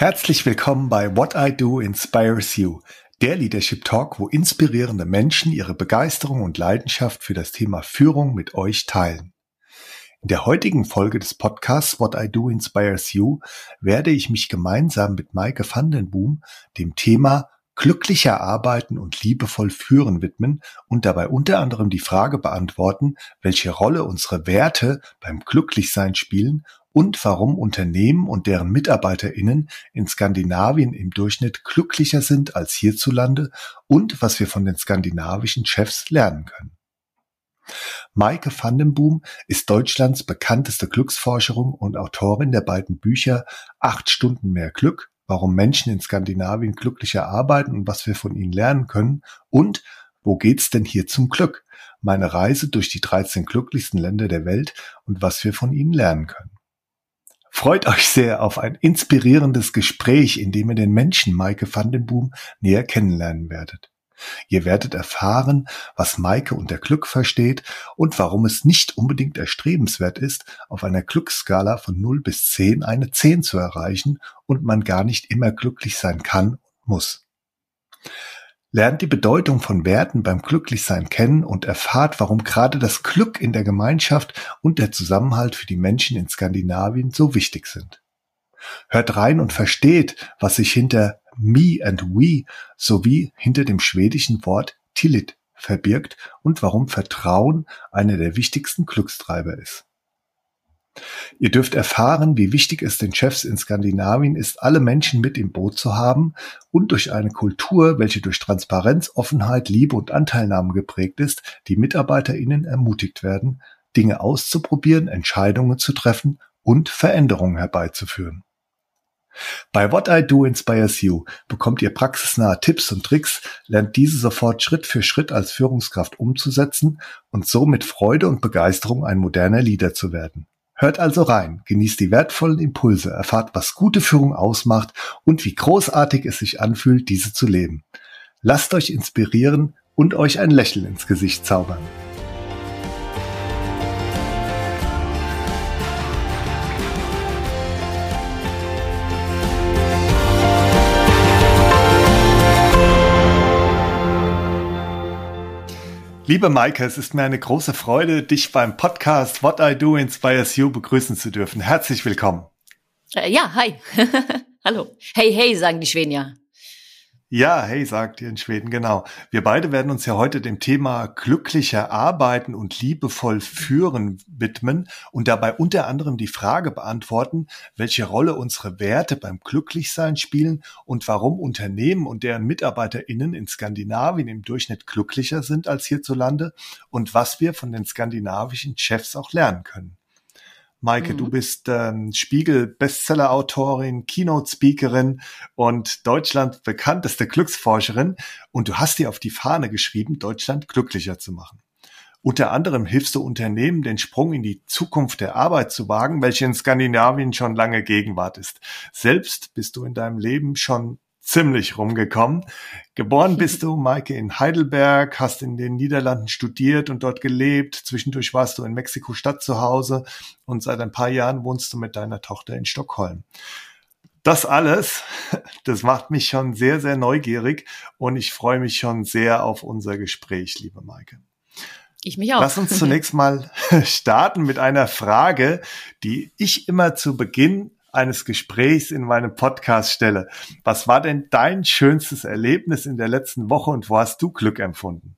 Herzlich willkommen bei What I Do Inspires You, der Leadership Talk, wo inspirierende Menschen ihre Begeisterung und Leidenschaft für das Thema Führung mit euch teilen. In der heutigen Folge des Podcasts What I Do Inspires You werde ich mich gemeinsam mit Maike Vandenboom dem Thema glücklicher arbeiten und liebevoll führen widmen und dabei unter anderem die Frage beantworten, welche Rolle unsere Werte beim Glücklichsein spielen und warum Unternehmen und deren MitarbeiterInnen in Skandinavien im Durchschnitt glücklicher sind als hierzulande und was wir von den skandinavischen Chefs lernen können. Maike Vandenboom ist Deutschlands bekannteste Glücksforscherin und Autorin der beiden Bücher Acht Stunden mehr Glück, warum Menschen in Skandinavien glücklicher arbeiten und was wir von ihnen lernen können und Wo geht's denn hier zum Glück? Meine Reise durch die 13 glücklichsten Länder der Welt und was wir von ihnen lernen können. Freut euch sehr auf ein inspirierendes Gespräch, in dem ihr den Menschen Maike Vandenboom näher kennenlernen werdet. Ihr werdet erfahren, was Maike unter Glück versteht und warum es nicht unbedingt erstrebenswert ist, auf einer Glücksskala von 0 bis 10 eine 10 zu erreichen und man gar nicht immer glücklich sein kann und muss. Lernt die Bedeutung von Werten beim Glücklichsein kennen und erfahrt, warum gerade das Glück in der Gemeinschaft und der Zusammenhalt für die Menschen in Skandinavien so wichtig sind. Hört rein und versteht, was sich hinter me and we sowie hinter dem schwedischen Wort tillit verbirgt und warum Vertrauen einer der wichtigsten Glückstreiber ist. Ihr dürft erfahren, wie wichtig es den Chefs in Skandinavien ist, alle Menschen mit im Boot zu haben und durch eine Kultur, welche durch Transparenz, Offenheit, Liebe und Anteilnahme geprägt ist, die MitarbeiterInnen ermutigt werden, Dinge auszuprobieren, Entscheidungen zu treffen und Veränderungen herbeizuführen. Bei What I Do Inspires You bekommt ihr praxisnahe Tipps und Tricks, lernt diese sofort Schritt für Schritt als Führungskraft umzusetzen und so mit Freude und Begeisterung ein moderner Leader zu werden. Hört also rein, genießt die wertvollen Impulse, erfahrt, was gute Führung ausmacht und wie großartig es sich anfühlt, diese zu leben. Lasst euch inspirieren und euch ein Lächeln ins Gesicht zaubern. Liebe Maike, es ist mir eine große Freude, dich beim Podcast What I Do Inspires You begrüßen zu dürfen. Herzlich willkommen. Äh, ja, hi. Hallo. Hey, hey, sagen die Schweden ja. Ja, hey, sagt ihr in Schweden, genau. Wir beide werden uns ja heute dem Thema glücklicher arbeiten und liebevoll führen widmen und dabei unter anderem die Frage beantworten, welche Rolle unsere Werte beim Glücklichsein spielen und warum Unternehmen und deren MitarbeiterInnen in Skandinavien im Durchschnitt glücklicher sind als hierzulande und was wir von den skandinavischen Chefs auch lernen können. Maike, mhm. du bist ähm, Spiegel-Bestseller-Autorin, Keynote-Speakerin und Deutschland bekannteste Glücksforscherin und du hast dir auf die Fahne geschrieben, Deutschland glücklicher zu machen. Unter anderem hilfst du Unternehmen, den Sprung in die Zukunft der Arbeit zu wagen, welche in Skandinavien schon lange Gegenwart ist. Selbst bist du in deinem Leben schon ziemlich rumgekommen. Geboren bist du, Maike, in Heidelberg, hast in den Niederlanden studiert und dort gelebt. Zwischendurch warst du in Mexiko-Stadt zu Hause und seit ein paar Jahren wohnst du mit deiner Tochter in Stockholm. Das alles, das macht mich schon sehr, sehr neugierig und ich freue mich schon sehr auf unser Gespräch, liebe Maike. Ich mich auch. Lass uns zunächst mal starten mit einer Frage, die ich immer zu Beginn eines Gesprächs in meinem Podcast stelle. Was war denn dein schönstes Erlebnis in der letzten Woche und wo hast du Glück empfunden?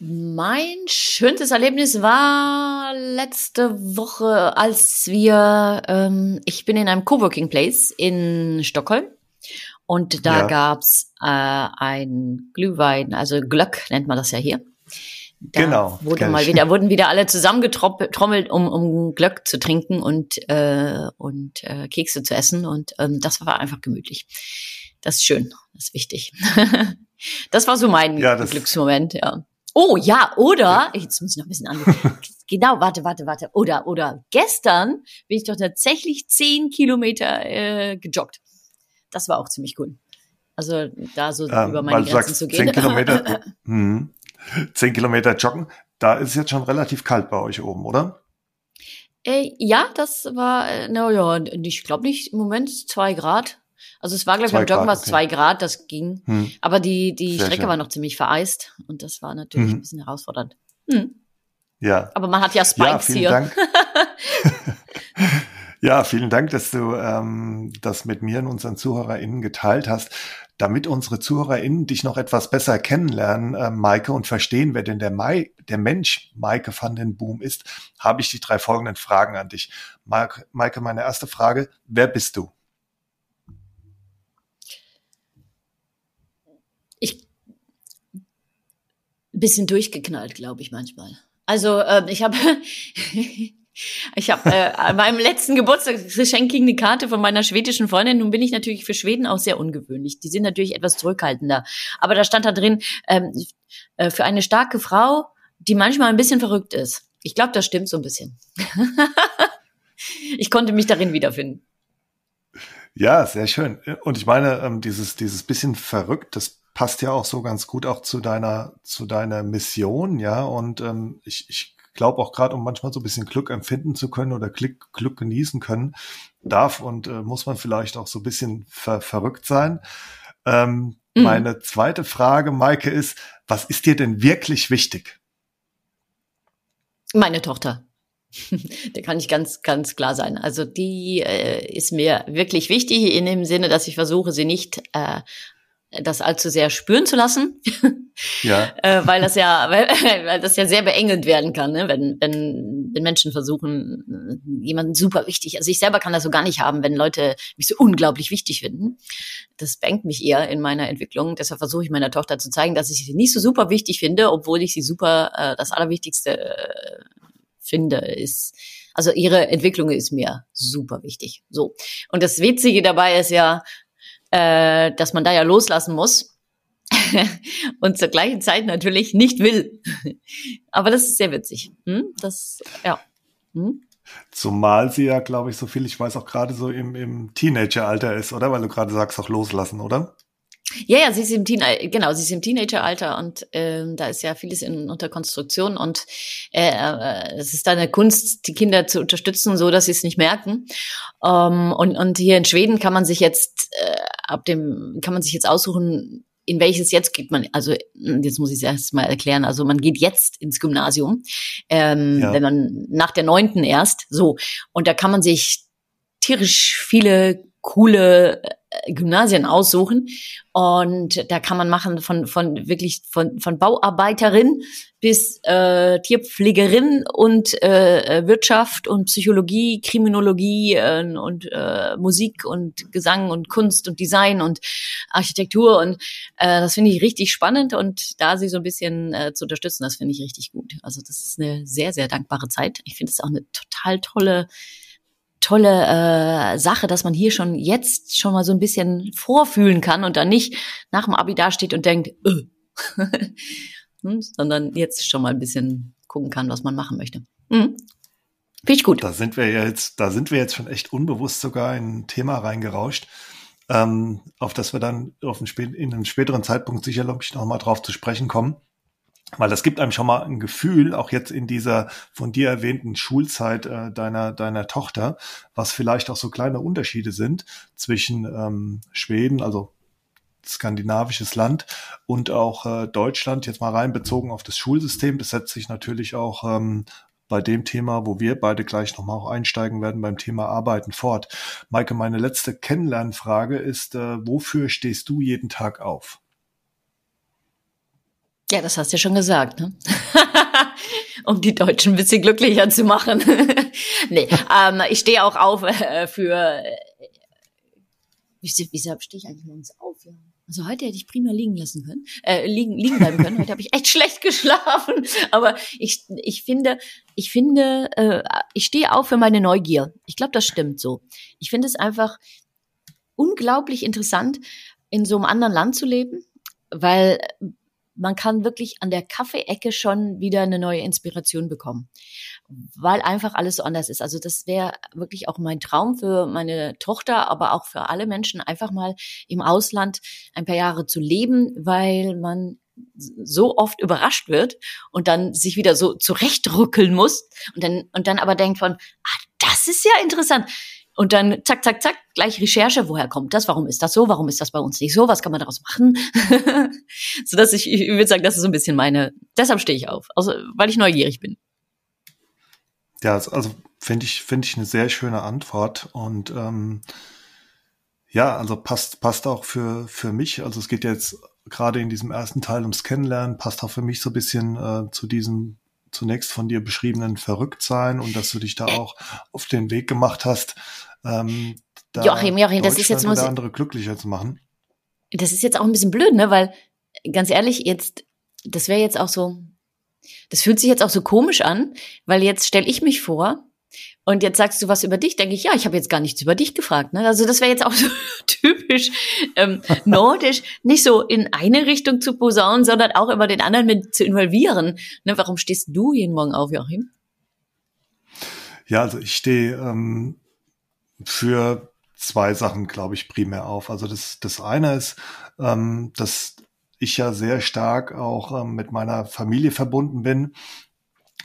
Mein schönstes Erlebnis war letzte Woche, als wir, ähm, ich bin in einem Coworking Place in Stockholm und da ja. gab's äh, ein Glühwein, also Glöck nennt man das ja hier. Da genau. Wurde mal wieder, wurden wieder alle zusammengetrommelt, um, um Glöck zu trinken und, äh, und äh, Kekse zu essen. Und ähm, das war einfach gemütlich. Das ist schön, das ist wichtig. das war so mein ja, Glücksmoment, ja. Oh ja, oder, jetzt muss ich noch ein bisschen an. genau, warte, warte, warte. Oder, oder gestern bin ich doch tatsächlich zehn Kilometer äh, gejoggt. Das war auch ziemlich cool. Also da so ähm, über meine Grenzen zu gehen. Zehn Kilometer. hm. Zehn Kilometer joggen, da ist es jetzt schon relativ kalt bei euch oben, oder? Äh, ja, das war, äh, naja, ich glaube nicht im Moment zwei Grad. Also es war, glaube ich, beim Joggen war es okay. zwei Grad, das ging. Hm. Aber die, die Strecke schön. war noch ziemlich vereist und das war natürlich hm. ein bisschen herausfordernd. Hm. Ja. Aber man hat ja Spikes ja, vielen hier. Dank. ja, vielen Dank, dass du ähm, das mit mir und unseren ZuhörerInnen geteilt hast. Damit unsere ZuhörerInnen dich noch etwas besser kennenlernen, äh, Maike, und verstehen, wer denn der, Mai, der Mensch Maike van den Boom ist, habe ich die drei folgenden Fragen an dich. Maike, meine erste Frage, wer bist du? Ich bisschen durchgeknallt, glaube ich manchmal. Also äh, ich habe Ich habe äh, meinem letzten Geburtstagsgeschenk eine Karte von meiner schwedischen Freundin. Nun bin ich natürlich für Schweden auch sehr ungewöhnlich. Die sind natürlich etwas zurückhaltender. Aber da stand da drin, ähm, äh, für eine starke Frau, die manchmal ein bisschen verrückt ist. Ich glaube, das stimmt so ein bisschen. ich konnte mich darin wiederfinden. Ja, sehr schön. Und ich meine, ähm, dieses, dieses bisschen verrückt, das passt ja auch so ganz gut auch zu deiner, zu deiner Mission, ja. Und ähm, ich, ich glaube auch gerade, um manchmal so ein bisschen Glück empfinden zu können oder Glück, Glück genießen können, darf und äh, muss man vielleicht auch so ein bisschen ver verrückt sein. Ähm, mhm. Meine zweite Frage, Maike, ist, was ist dir denn wirklich wichtig? Meine Tochter. da kann ich ganz, ganz klar sein. Also die äh, ist mir wirklich wichtig in dem Sinne, dass ich versuche, sie nicht äh, das allzu sehr spüren zu lassen. Ja. äh, weil das ja, weil, weil das ja sehr beengend werden kann, ne? wenn, wenn, wenn Menschen versuchen, jemanden super wichtig, also ich selber kann das so gar nicht haben, wenn Leute mich so unglaublich wichtig finden. Das bängt mich eher in meiner Entwicklung. Deshalb versuche ich meiner Tochter zu zeigen, dass ich sie nicht so super wichtig finde, obwohl ich sie super, äh, das Allerwichtigste äh, finde, ist, also ihre Entwicklung ist mir super wichtig. So. Und das Witzige dabei ist ja, äh, dass man da ja loslassen muss und zur gleichen Zeit natürlich nicht will. Aber das ist sehr witzig. Hm? Das, ja. Hm? Zumal sie ja, glaube ich, so viel ich weiß, auch gerade so im, im Teenageralter ist, oder? Weil du gerade sagst, auch loslassen, oder? Ja, ja, sie ist im Teen genau, sie ist im Teenageralter und ähm, da ist ja vieles in unter Konstruktion und äh, äh, es ist da eine Kunst, die Kinder zu unterstützen, so dass sie es nicht merken. Ähm, und und hier in Schweden kann man sich jetzt äh, ab dem kann man sich jetzt aussuchen, in welches jetzt geht man, also jetzt muss ich es erst mal erklären, also man geht jetzt ins Gymnasium, ähm, ja. wenn man nach der neunten erst, so. Und da kann man sich tierisch viele coole Gymnasien aussuchen und da kann man machen von von wirklich von von Bauarbeiterin bis äh, Tierpflegerin und äh, Wirtschaft und Psychologie, Kriminologie äh, und äh, Musik und Gesang und Kunst und Design und Architektur und äh, das finde ich richtig spannend und da sie so ein bisschen äh, zu unterstützen, das finde ich richtig gut. Also das ist eine sehr sehr dankbare Zeit. Ich finde es auch eine total tolle tolle äh, Sache, dass man hier schon jetzt schon mal so ein bisschen vorfühlen kann und dann nicht nach dem Abi dasteht und denkt, hm, sondern jetzt schon mal ein bisschen gucken kann, was man machen möchte. Mhm. Finde ich gut. Da sind wir jetzt, da sind wir jetzt schon echt unbewusst sogar in ein Thema reingerauscht, ähm, auf das wir dann auf einen, in einem späteren Zeitpunkt sicherlich noch mal drauf zu sprechen kommen. Weil das gibt einem schon mal ein Gefühl, auch jetzt in dieser von dir erwähnten Schulzeit äh, deiner, deiner Tochter, was vielleicht auch so kleine Unterschiede sind zwischen ähm, Schweden, also skandinavisches Land und auch äh, Deutschland, jetzt mal rein bezogen auf das Schulsystem. Das setzt sich natürlich auch ähm, bei dem Thema, wo wir beide gleich nochmal auch einsteigen werden, beim Thema Arbeiten fort. Maike, meine letzte Kennenlernfrage ist, äh, wofür stehst du jeden Tag auf? Ja, das hast du ja schon gesagt, ne? um die Deutschen ein bisschen glücklicher zu machen. nee, ähm, ich stehe auch auf äh, für. Äh, wieso, stehe ich eigentlich morgens auf? Ja. Also heute hätte ich prima liegen lassen können, äh, liegen, liegen bleiben können. Heute habe ich echt schlecht geschlafen. Aber ich, ich finde, ich finde, äh, ich stehe auf für meine Neugier. Ich glaube, das stimmt so. Ich finde es einfach unglaublich interessant, in so einem anderen Land zu leben, weil man kann wirklich an der Kaffeeecke schon wieder eine neue Inspiration bekommen, weil einfach alles so anders ist. Also das wäre wirklich auch mein Traum für meine Tochter, aber auch für alle Menschen, einfach mal im Ausland ein paar Jahre zu leben, weil man so oft überrascht wird und dann sich wieder so zurechtrückeln muss und dann und dann aber denkt von, ah, das ist ja interessant. Und dann zack, zack, zack, gleich Recherche, woher kommt das, warum ist das so, warum ist das bei uns nicht so, was kann man daraus machen? so dass ich, ich würde sagen, das ist so ein bisschen meine, deshalb stehe ich auf, also, weil ich neugierig bin. Ja, also finde ich, finde ich eine sehr schöne Antwort und ähm, ja, also passt, passt auch für, für mich. Also es geht jetzt gerade in diesem ersten Teil ums Kennenlernen, passt auch für mich so ein bisschen äh, zu diesem zunächst von dir beschriebenen Verrücktsein und dass du dich da auch auf den Weg gemacht hast, ähm, da Joachim, Joachim, das ist jetzt muss andere glücklicher zu machen. Das ist jetzt auch ein bisschen blöd, ne? Weil ganz ehrlich, jetzt das wäre jetzt auch so, das fühlt sich jetzt auch so komisch an, weil jetzt stelle ich mich vor, und jetzt sagst du was über dich, denke ich, ja, ich habe jetzt gar nichts über dich gefragt. Ne? Also das wäre jetzt auch so typisch ähm, nordisch, nicht so in eine Richtung zu posaunen, sondern auch immer den anderen mit zu involvieren. Ne? Warum stehst du jeden Morgen auf, Joachim? Ja, also ich stehe ähm, für zwei Sachen, glaube ich, primär auf. Also das, das eine ist, ähm, dass ich ja sehr stark auch ähm, mit meiner Familie verbunden bin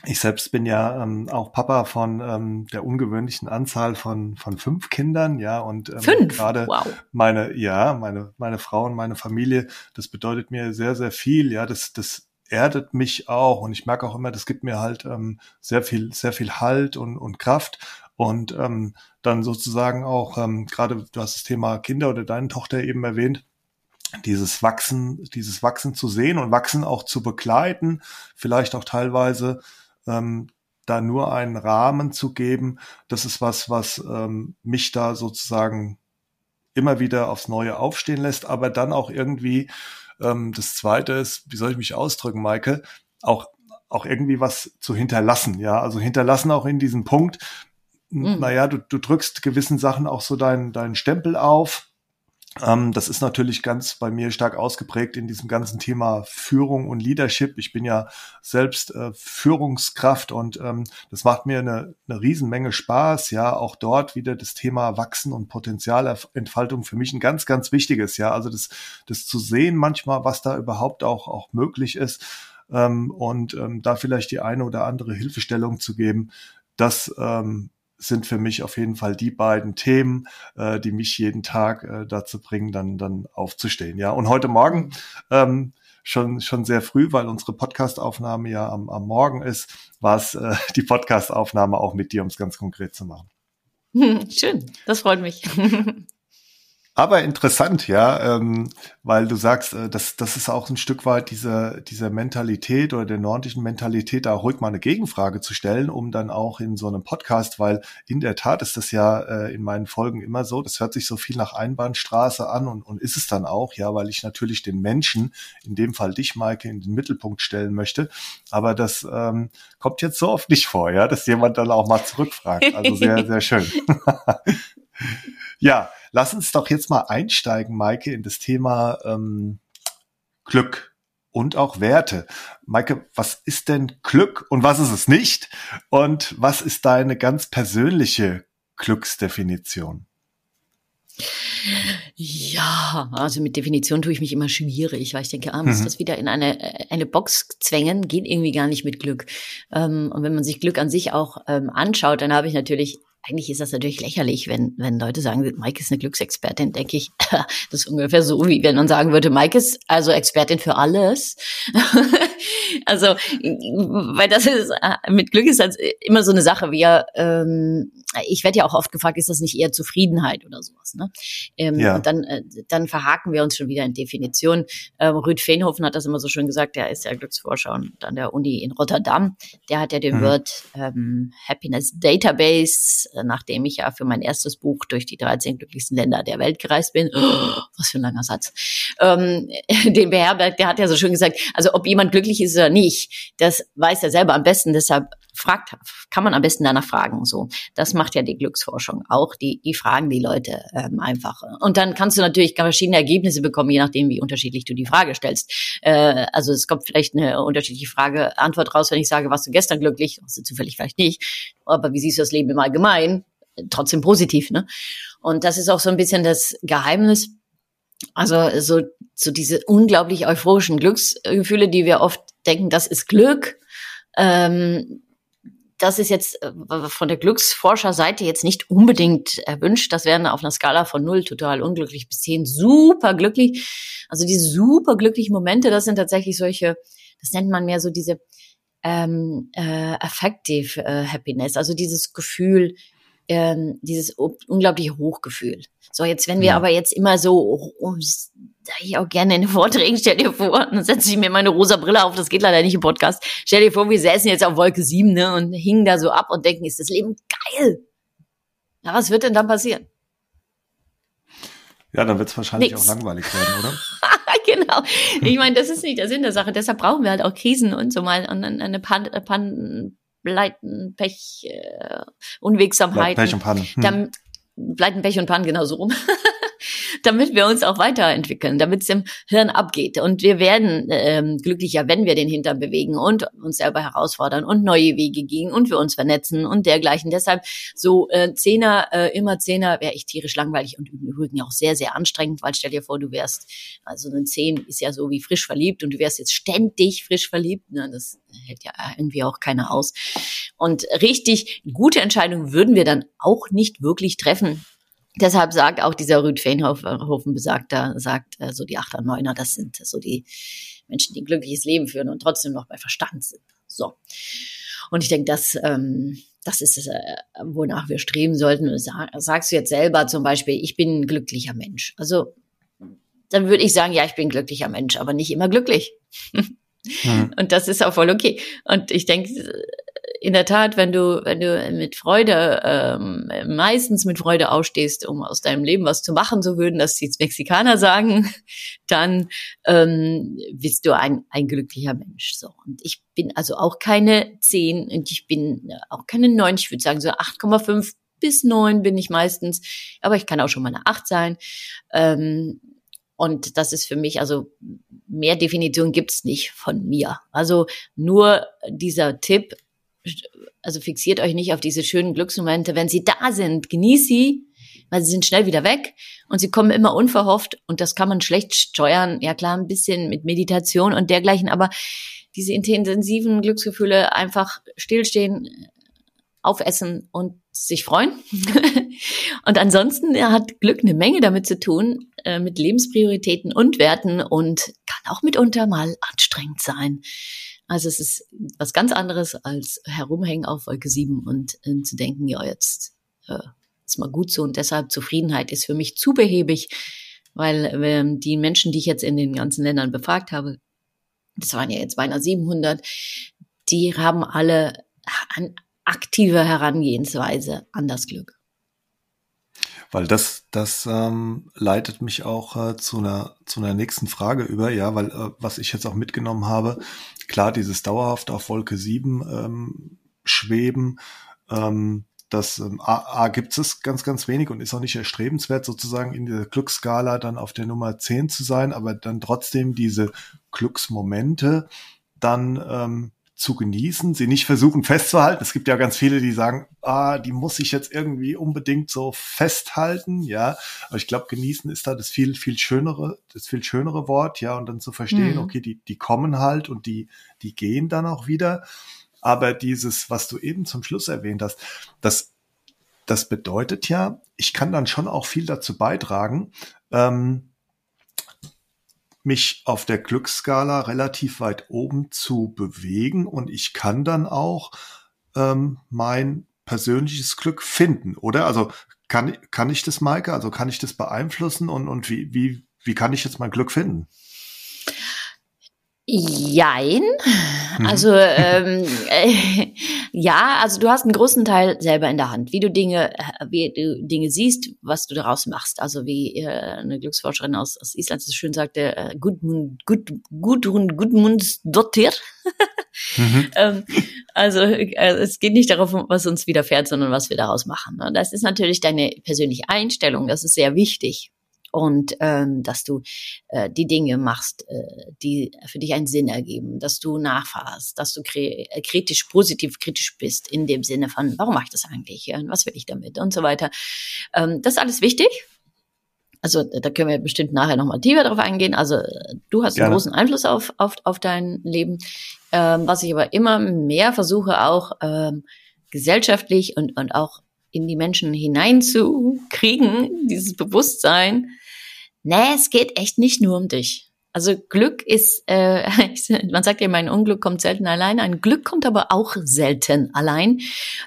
ich selbst bin ja ähm, auch Papa von ähm, der ungewöhnlichen Anzahl von von fünf Kindern, ja und ähm, gerade wow. meine ja meine meine Frau und meine Familie, das bedeutet mir sehr sehr viel, ja das das erdet mich auch und ich merke auch immer, das gibt mir halt ähm, sehr viel sehr viel Halt und und Kraft und ähm, dann sozusagen auch ähm, gerade du hast das Thema Kinder oder deine Tochter eben erwähnt dieses Wachsen, dieses Wachsen zu sehen und Wachsen auch zu begleiten, vielleicht auch teilweise ähm, da nur einen Rahmen zu geben, das ist was, was ähm, mich da sozusagen immer wieder aufs Neue aufstehen lässt, aber dann auch irgendwie, ähm, das zweite ist, wie soll ich mich ausdrücken, Maike, auch, auch irgendwie was zu hinterlassen, ja, also hinterlassen auch in diesem Punkt, mhm. naja, du, du drückst gewissen Sachen auch so deinen, deinen Stempel auf, ähm, das ist natürlich ganz bei mir stark ausgeprägt in diesem ganzen Thema Führung und Leadership. Ich bin ja selbst äh, Führungskraft und ähm, das macht mir eine, eine Riesenmenge Spaß. Ja, auch dort wieder das Thema Wachsen und Potenzialentfaltung für mich ein ganz, ganz wichtiges. Ja, also das, das zu sehen manchmal, was da überhaupt auch, auch möglich ist ähm, und ähm, da vielleicht die eine oder andere Hilfestellung zu geben. Das ähm, sind für mich auf jeden Fall die beiden Themen, äh, die mich jeden Tag äh, dazu bringen, dann, dann aufzustehen. Ja, und heute Morgen ähm, schon, schon sehr früh, weil unsere Podcastaufnahme ja am, am Morgen ist, war es äh, die Podcastaufnahme auch mit dir, um es ganz konkret zu machen. Schön, das freut mich. Aber interessant, ja, ähm, weil du sagst, äh, das, das ist auch ein Stück weit diese, diese Mentalität oder der nordischen Mentalität, da ruhig mal eine Gegenfrage zu stellen, um dann auch in so einem Podcast, weil in der Tat ist das ja äh, in meinen Folgen immer so, das hört sich so viel nach Einbahnstraße an und, und ist es dann auch, ja, weil ich natürlich den Menschen, in dem Fall dich, Maike, in den Mittelpunkt stellen möchte. Aber das ähm, kommt jetzt so oft nicht vor, ja, dass jemand dann auch mal zurückfragt. Also sehr, sehr schön. ja, Lass uns doch jetzt mal einsteigen, Maike, in das Thema ähm, Glück und auch Werte. Maike, was ist denn Glück und was ist es nicht? Und was ist deine ganz persönliche Glücksdefinition? Ja, also mit Definition tue ich mich immer schwierig, weil ich denke, ah, muss mhm. das wieder in eine, eine Box zwängen, geht irgendwie gar nicht mit Glück. Ähm, und wenn man sich Glück an sich auch ähm, anschaut, dann habe ich natürlich eigentlich ist das natürlich lächerlich, wenn, wenn Leute sagen, Mike ist eine Glücksexpertin, denke ich, das ist ungefähr so, wie wenn man sagen würde, Mike ist also Expertin für alles. also, weil das ist, mit Glück ist das immer so eine Sache, wie ähm, ich werde ja auch oft gefragt, ist das nicht eher Zufriedenheit oder sowas, ne? Ähm, ja. Und dann, äh, dann verhaken wir uns schon wieder in Definition. Ähm, Rüd Feenhofen hat das immer so schön gesagt, der ist ja Glücksforscher und an der Uni in Rotterdam, der hat ja den mhm. Word ähm, Happiness Database nachdem ich ja für mein erstes Buch durch die 13 glücklichsten Länder der Welt gereist bin. Oh, was für ein langer Satz. Ähm, den beherbergt, der hat ja so schön gesagt, also ob jemand glücklich ist oder nicht, das weiß er selber am besten. Deshalb fragt, kann man am besten danach fragen. So, das macht ja die Glücksforschung auch. Die, die fragen die Leute ähm, einfach. Und dann kannst du natürlich verschiedene Ergebnisse bekommen, je nachdem, wie unterschiedlich du die Frage stellst. Äh, also es kommt vielleicht eine unterschiedliche Frage, Antwort raus, wenn ich sage, warst du gestern glücklich? Warst du zufällig vielleicht nicht. Aber wie siehst du das Leben im Allgemeinen? Trotzdem positiv, ne? Und das ist auch so ein bisschen das Geheimnis. Also so, so diese unglaublich euphorischen Glücksgefühle, die wir oft denken, das ist Glück. Ähm, das ist jetzt äh, von der Glücksforscherseite jetzt nicht unbedingt erwünscht. Das wären auf einer Skala von null total unglücklich bis zehn super glücklich. Also diese super glücklichen Momente, das sind tatsächlich solche, das nennt man mehr so diese ähm, äh, affective äh, Happiness, also dieses Gefühl, ähm, dieses unglaubliche Hochgefühl. So, jetzt, wenn wir ja. aber jetzt immer so, oh, sag ich auch gerne in den Vorträgen, stell dir vor, dann setze ich mir meine rosa Brille auf, das geht leider nicht im Podcast. Stell dir vor, wir säßen jetzt auf Wolke 7 ne, und hingen da so ab und denken, ist das Leben geil. Ja, was wird denn dann passieren? Ja, dann wird es wahrscheinlich Nix. auch langweilig werden, oder? genau. Ich meine, das ist nicht der Sinn der Sache. Deshalb brauchen wir halt auch Krisen und so mal und eine Pan, Pan Pleiten, Pech, äh, Unwegsamkeiten. Pech und Pannen. Hm. Dann, Pleiten, Pech und Pannen, genau so rum. damit wir uns auch weiterentwickeln, damit es im Hirn abgeht. Und wir werden ähm, glücklicher, wenn wir den Hintern bewegen und uns selber herausfordern und neue Wege gehen und wir uns vernetzen und dergleichen. Deshalb so äh, Zehner, äh, immer Zehner wäre echt tierisch langweilig und im Übrigen auch sehr, sehr anstrengend, weil stell dir vor, du wärst, also ein Zehn ist ja so wie frisch verliebt und du wärst jetzt ständig frisch verliebt. Ne? Das hält ja irgendwie auch keiner aus. Und richtig gute Entscheidungen würden wir dann auch nicht wirklich treffen, Deshalb sagt auch dieser Rüd Feenhofen besagter, sagt äh, so die Achter, Neuner, das sind so die Menschen, die ein glückliches Leben führen und trotzdem noch bei Verstand sind. So. Und ich denke, das, ähm, das ist es, äh, wonach wir streben sollten. Sag, sagst du jetzt selber zum Beispiel, ich bin ein glücklicher Mensch. Also dann würde ich sagen, ja, ich bin ein glücklicher Mensch, aber nicht immer glücklich. Hm. Und das ist auch voll okay. Und ich denke, in der Tat, wenn du, wenn du mit Freude, ähm, meistens mit Freude ausstehst, um aus deinem Leben was zu machen, so würden das die Mexikaner sagen, dann ähm, bist du ein, ein glücklicher Mensch. So. Und ich bin also auch keine 10 und ich bin auch keine 9, ich würde sagen so 8,5 bis 9 bin ich meistens, aber ich kann auch schon mal eine 8 sein. Ähm, und das ist für mich, also mehr Definition gibt's nicht von mir. Also nur dieser Tipp, also fixiert euch nicht auf diese schönen Glücksmomente. Wenn sie da sind, genießt sie, weil sie sind schnell wieder weg und sie kommen immer unverhofft und das kann man schlecht steuern. Ja klar, ein bisschen mit Meditation und dergleichen, aber diese intensiven Glücksgefühle einfach stillstehen, aufessen und sich freuen. und ansonsten hat Glück eine Menge damit zu tun, äh, mit Lebensprioritäten und Werten und kann auch mitunter mal anstrengend sein. Also es ist was ganz anderes als herumhängen auf Wolke 7 und äh, zu denken, ja, jetzt äh, ist mal gut so und deshalb Zufriedenheit ist für mich zu behäbig, weil äh, die Menschen, die ich jetzt in den ganzen Ländern befragt habe, das waren ja jetzt beinahe 700, die haben alle eine aktive Herangehensweise an das Glück. Weil das, das ähm, leitet mich auch äh, zu einer zu einer nächsten Frage über, ja, weil äh, was ich jetzt auch mitgenommen habe, klar, dieses dauerhaft auf Wolke 7 ähm, schweben, ähm, das ähm, A, A gibt es ganz, ganz wenig und ist auch nicht erstrebenswert, sozusagen in der Glücksskala dann auf der Nummer 10 zu sein, aber dann trotzdem diese Glücksmomente dann ähm, zu genießen, sie nicht versuchen festzuhalten. Es gibt ja ganz viele, die sagen, ah, die muss ich jetzt irgendwie unbedingt so festhalten, ja. Aber ich glaube, genießen ist da das viel, viel schönere, das viel schönere Wort, ja, und dann zu verstehen, mhm. okay, die, die kommen halt und die, die gehen dann auch wieder. Aber dieses, was du eben zum Schluss erwähnt hast, das, das bedeutet ja, ich kann dann schon auch viel dazu beitragen, ähm, mich auf der Glücksskala relativ weit oben zu bewegen und ich kann dann auch ähm, mein persönliches Glück finden, oder? Also kann, kann ich das, Maike? Also kann ich das beeinflussen und, und wie, wie, wie kann ich jetzt mein Glück finden? Jein. Mhm. Also ähm, äh, ja, also du hast einen großen Teil selber in der Hand, wie du Dinge, äh, wie du Dinge siehst, was du daraus machst. Also wie äh, eine Glücksforscherin aus, aus Island so schön sagte, äh, Gudmund, Gud, Gudrun Gudmundsdottir. mhm. ähm, also äh, es geht nicht darauf, was uns widerfährt, sondern was wir daraus machen. Ne? Das ist natürlich deine persönliche Einstellung. Das ist sehr wichtig und ähm, dass du äh, die Dinge machst, äh, die für dich einen Sinn ergeben, dass du nachfährst, dass du äh, kritisch, positiv kritisch bist in dem Sinne von, warum mache ich das eigentlich? Ja? Was will ich damit? Und so weiter. Ähm, das ist alles wichtig. Also da können wir bestimmt nachher nochmal tiefer drauf eingehen. Also du hast Gerne. einen großen Einfluss auf, auf, auf dein Leben. Ähm, was ich aber immer mehr versuche auch, ähm, gesellschaftlich und, und auch in die Menschen hineinzukriegen, dieses Bewusstsein. Nee, es geht echt nicht nur um dich. Also Glück ist, äh, man sagt ja, mein Unglück kommt selten allein. Ein Glück kommt aber auch selten allein.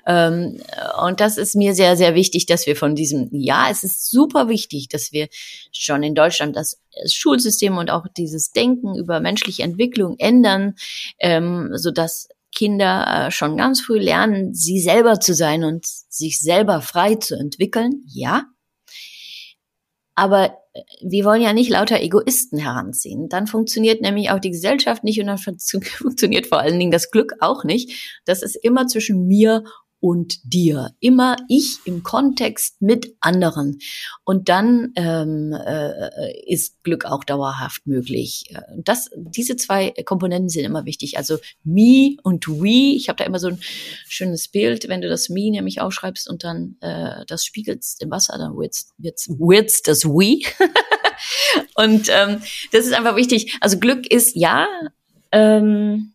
Ähm, und das ist mir sehr, sehr wichtig, dass wir von diesem, ja, es ist super wichtig, dass wir schon in Deutschland das Schulsystem und auch dieses Denken über menschliche Entwicklung ändern, ähm, so dass Kinder äh, schon ganz früh lernen, sie selber zu sein und sich selber frei zu entwickeln. Ja. Aber wir wollen ja nicht lauter Egoisten heranziehen. Dann funktioniert nämlich auch die Gesellschaft nicht und dann funktioniert vor allen Dingen das Glück auch nicht. Das ist immer zwischen mir und dir. Immer ich im Kontext mit anderen. Und dann ähm, äh, ist Glück auch dauerhaft möglich. Das, diese zwei Komponenten sind immer wichtig. Also me und we. Ich habe da immer so ein schönes Bild, wenn du das me nämlich aufschreibst und dann äh, das spiegelst im Wasser, dann wird's, wird's, wird's das we. und ähm, das ist einfach wichtig. Also Glück ist ja ähm,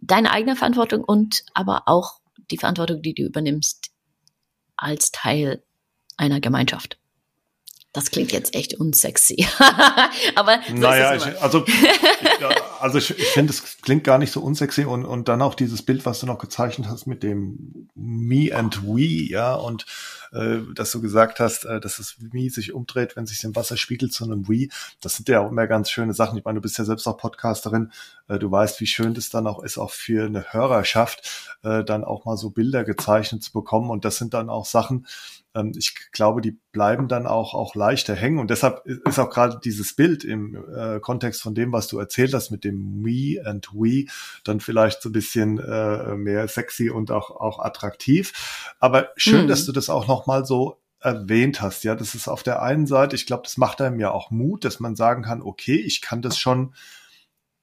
deine eigene Verantwortung und aber auch die Verantwortung, die du übernimmst als Teil einer Gemeinschaft. Das klingt jetzt echt unsexy. Aber so naja, ich, also, also ich, ich finde, es klingt gar nicht so unsexy und, und dann auch dieses Bild, was du noch gezeichnet hast mit dem Me and We, ja, und äh, dass du gesagt hast, äh, dass das Me sich umdreht, wenn sich im Wasser spiegelt zu einem We. Das sind ja auch immer ganz schöne Sachen. Ich meine, du bist ja selbst auch Podcasterin. Äh, du weißt, wie schön das dann auch ist, auch für eine Hörerschaft, äh, dann auch mal so Bilder gezeichnet zu bekommen. Und das sind dann auch Sachen, ähm, ich glaube, die bleiben dann auch, auch leichter hängen. Und deshalb ist auch gerade dieses Bild im äh, Kontext von dem, was du erzählt hast mit dem Me and We, dann vielleicht so ein bisschen äh, mehr sexy und auch, auch attraktiv. Aber schön, hm. dass du das auch nochmal so erwähnt hast. Ja, das ist auf der einen Seite, ich glaube, das macht einem ja auch Mut, dass man sagen kann, okay, ich kann das schon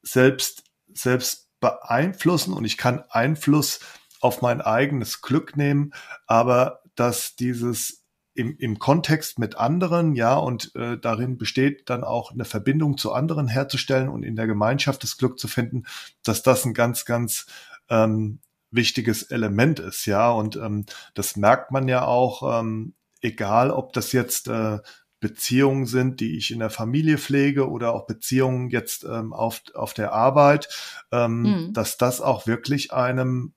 selbst, selbst beeinflussen und ich kann Einfluss auf mein eigenes Glück nehmen, aber dass dieses im, im Kontext mit anderen, ja, und äh, darin besteht dann auch eine Verbindung zu anderen herzustellen und in der Gemeinschaft das Glück zu finden, dass das ein ganz, ganz ähm, wichtiges Element ist, ja. Und ähm, das merkt man ja auch, ähm, egal ob das jetzt äh, Beziehungen sind, die ich in der Familie pflege oder auch Beziehungen jetzt ähm, auf, auf der Arbeit, ähm, mhm. dass das auch wirklich einem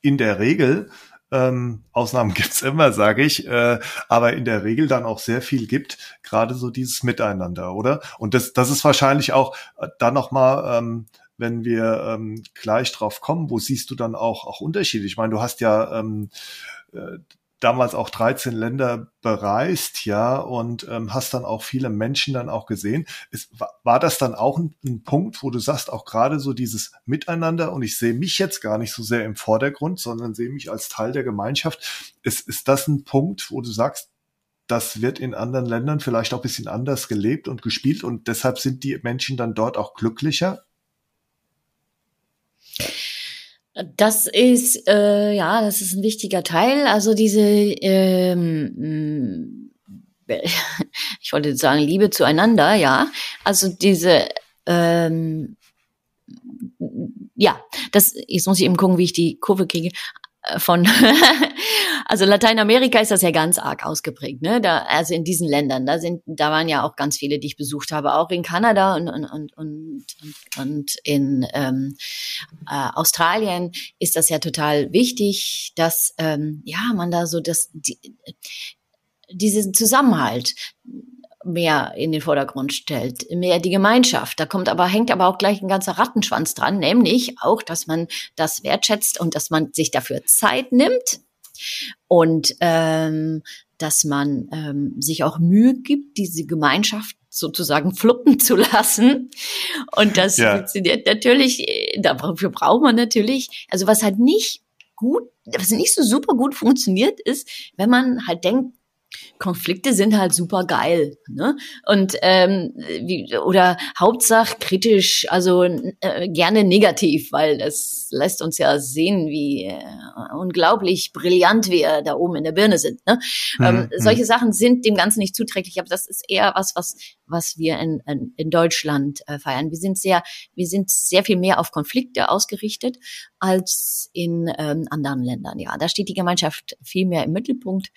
in der Regel ähm, Ausnahmen gibt's immer, sage ich, äh, aber in der Regel dann auch sehr viel gibt, gerade so dieses Miteinander, oder? Und das, das ist wahrscheinlich auch äh, dann nochmal, ähm, wenn wir ähm, gleich drauf kommen, wo siehst du dann auch, auch Unterschiede? Ich meine, du hast ja ähm, äh, damals auch 13 Länder bereist, ja, und ähm, hast dann auch viele Menschen dann auch gesehen. Ist, war das dann auch ein, ein, Punkt, wo du sagst, auch gerade so dieses Miteinander, und ich sehe mich jetzt gar nicht so sehr im Vordergrund, sondern sehe mich als Teil der Gemeinschaft. Ist, ist das ein Punkt, wo du sagst, das wird in anderen Ländern vielleicht auch ein bisschen anders gelebt und gespielt und deshalb sind die Menschen dann dort auch glücklicher? Das ist äh, ja, das ist ein wichtiger Teil. Also diese, ähm, ich wollte sagen Liebe zueinander, ja. Also diese, ähm, ja, das jetzt muss ich eben gucken, wie ich die Kurve kriege von, also Lateinamerika ist das ja ganz arg ausgeprägt, ne? Da, also in diesen Ländern, da sind, da waren ja auch ganz viele, die ich besucht habe, auch in Kanada und und und und, und in ähm, äh, Australien ist das ja total wichtig, dass ähm, ja man da so das die, diesen Zusammenhalt mehr in den Vordergrund stellt, mehr die Gemeinschaft. Da kommt aber, hängt aber auch gleich ein ganzer Rattenschwanz dran, nämlich auch, dass man das wertschätzt und dass man sich dafür Zeit nimmt und ähm, dass man ähm, sich auch Mühe gibt, diese Gemeinschaft sozusagen fluppen zu lassen. Und das ja. funktioniert natürlich, dafür braucht man natürlich, also was halt nicht gut, was nicht so super gut funktioniert, ist, wenn man halt denkt, Konflikte sind halt super geil, ne? Und ähm, wie, oder Hauptsache kritisch, also äh, gerne negativ, weil das lässt uns ja sehen, wie äh, unglaublich brillant wir da oben in der Birne sind. Ne? Mhm. Ähm, mhm. solche Sachen sind dem Ganzen nicht zuträglich, aber das ist eher was, was was wir in, in, in Deutschland äh, feiern. Wir sind sehr, wir sind sehr viel mehr auf Konflikte ausgerichtet als in ähm, anderen Ländern. Ja, da steht die Gemeinschaft viel mehr im Mittelpunkt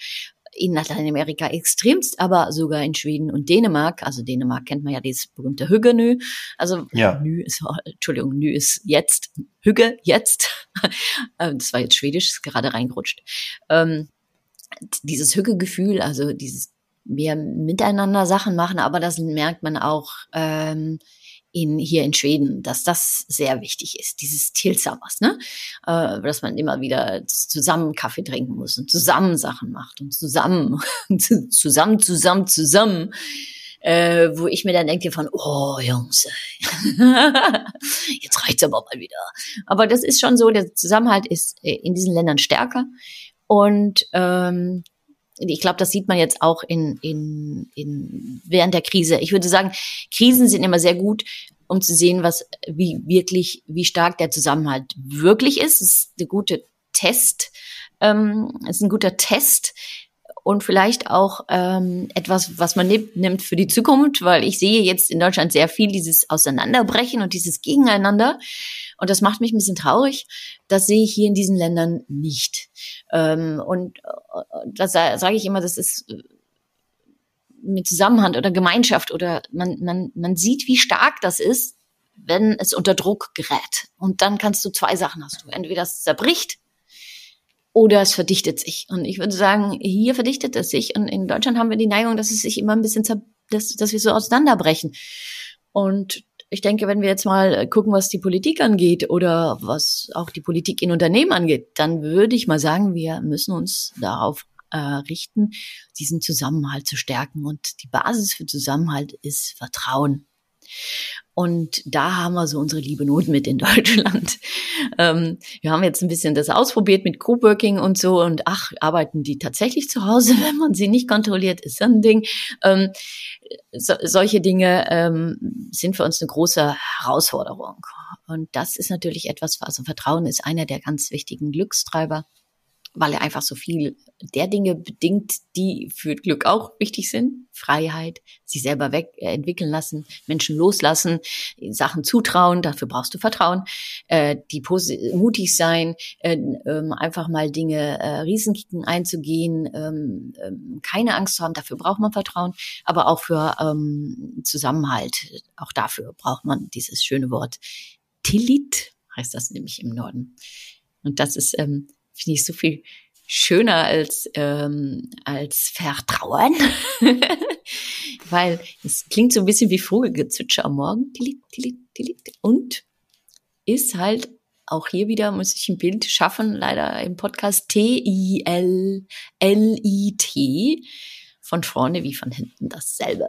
in Lateinamerika extremst, aber sogar in Schweden und Dänemark. Also Dänemark kennt man ja dieses berühmte Hüggenü. Also ja. Nü ist, Entschuldigung, Nü ist jetzt, Hügge jetzt. Ähm, das war jetzt Schwedisch, ist gerade reingerutscht. Ähm, dieses Hügge-Gefühl, also dieses mehr miteinander Sachen machen, aber das merkt man auch ähm, in, hier in Schweden, dass das sehr wichtig ist, dieses Tilsammers, ne? Äh, dass man immer wieder zusammen Kaffee trinken muss und zusammen Sachen macht und zusammen, zusammen, zusammen, zusammen. Äh, wo ich mir dann denke von, oh Jungs, jetzt reicht's aber mal wieder. Aber das ist schon so, der Zusammenhalt ist äh, in diesen Ländern stärker. Und ähm, ich glaube, das sieht man jetzt auch in, in, in während der Krise. Ich würde sagen, Krisen sind immer sehr gut, um zu sehen, was wie wirklich, wie stark der Zusammenhalt wirklich ist. Es ist eine gute Test, ähm, es ist ein guter Test und vielleicht auch ähm, etwas, was man nimmt für die Zukunft, weil ich sehe jetzt in Deutschland sehr viel dieses Auseinanderbrechen und dieses Gegeneinander. Und das macht mich ein bisschen traurig. Das sehe ich hier in diesen Ländern nicht. Ähm, und äh, das sage ich immer, das ist äh, mit Zusammenhang oder Gemeinschaft oder man, man, man sieht, wie stark das ist, wenn es unter Druck gerät. Und dann kannst du zwei Sachen hast du. Entweder es zerbricht oder es verdichtet sich. Und ich würde sagen, hier verdichtet es sich. Und in Deutschland haben wir die Neigung, dass es sich immer ein bisschen, dass, dass wir so auseinanderbrechen. Und ich denke, wenn wir jetzt mal gucken, was die Politik angeht oder was auch die Politik in Unternehmen angeht, dann würde ich mal sagen, wir müssen uns darauf äh, richten, diesen Zusammenhalt zu stärken. Und die Basis für Zusammenhalt ist Vertrauen. Und da haben wir so unsere liebe Not mit in Deutschland. Ähm, wir haben jetzt ein bisschen das ausprobiert mit Coworking und so. Und ach, arbeiten die tatsächlich zu Hause, wenn man sie nicht kontrolliert, ist so ein Ding. Ähm, so, solche Dinge ähm, sind für uns eine große Herausforderung. Und das ist natürlich etwas, also Vertrauen ist einer der ganz wichtigen Glückstreiber weil er einfach so viel der Dinge bedingt, die für Glück auch wichtig sind. Freiheit, sich selber weg äh, entwickeln lassen, Menschen loslassen, Sachen zutrauen, dafür brauchst du Vertrauen, äh, die mutig sein, äh, äh, einfach mal Dinge, äh, Risiken einzugehen, ähm, äh, keine Angst zu haben, dafür braucht man Vertrauen, aber auch für ähm, Zusammenhalt, auch dafür braucht man dieses schöne Wort Tillit, heißt das nämlich im Norden. Und das ist ähm, finde ich so viel schöner als, ähm, als Vertrauen. Weil es klingt so ein bisschen wie Vogelgezwitscher am Morgen. Und ist halt auch hier wieder, muss ich ein Bild schaffen, leider im Podcast T-I-L-L-I-T. Von vorne wie von hinten dasselbe.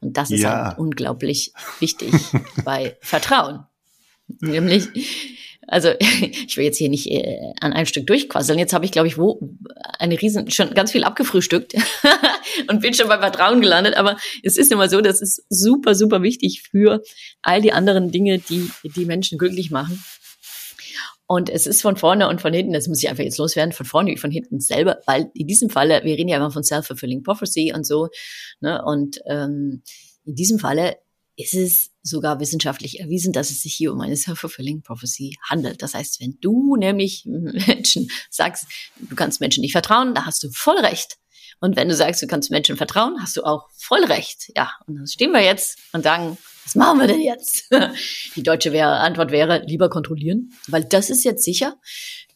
Und das ist ja. halt unglaublich wichtig bei Vertrauen. Nämlich, also ich will jetzt hier nicht äh, an einem Stück durchquasseln. Jetzt habe ich, glaube ich, wo eine riesen schon ganz viel abgefrühstückt und bin schon beim Vertrauen gelandet. Aber es ist immer so, das ist super, super wichtig für all die anderen Dinge, die die Menschen glücklich machen. Und es ist von vorne und von hinten, das muss ich einfach jetzt loswerden, von vorne wie von hinten selber, weil in diesem Falle, wir reden ja immer von Self-Fulfilling Prophecy und so, ne, und ähm, in diesem Falle ist es sogar wissenschaftlich erwiesen, dass es sich hier um eine Self-Fulfilling Prophecy handelt. Das heißt, wenn du nämlich Menschen sagst, du kannst Menschen nicht vertrauen, da hast du voll recht. Und wenn du sagst, du kannst Menschen vertrauen, hast du auch voll recht. Ja, und dann stehen wir jetzt und sagen, was machen wir denn jetzt? Die deutsche Antwort wäre, lieber kontrollieren, weil das ist jetzt sicher.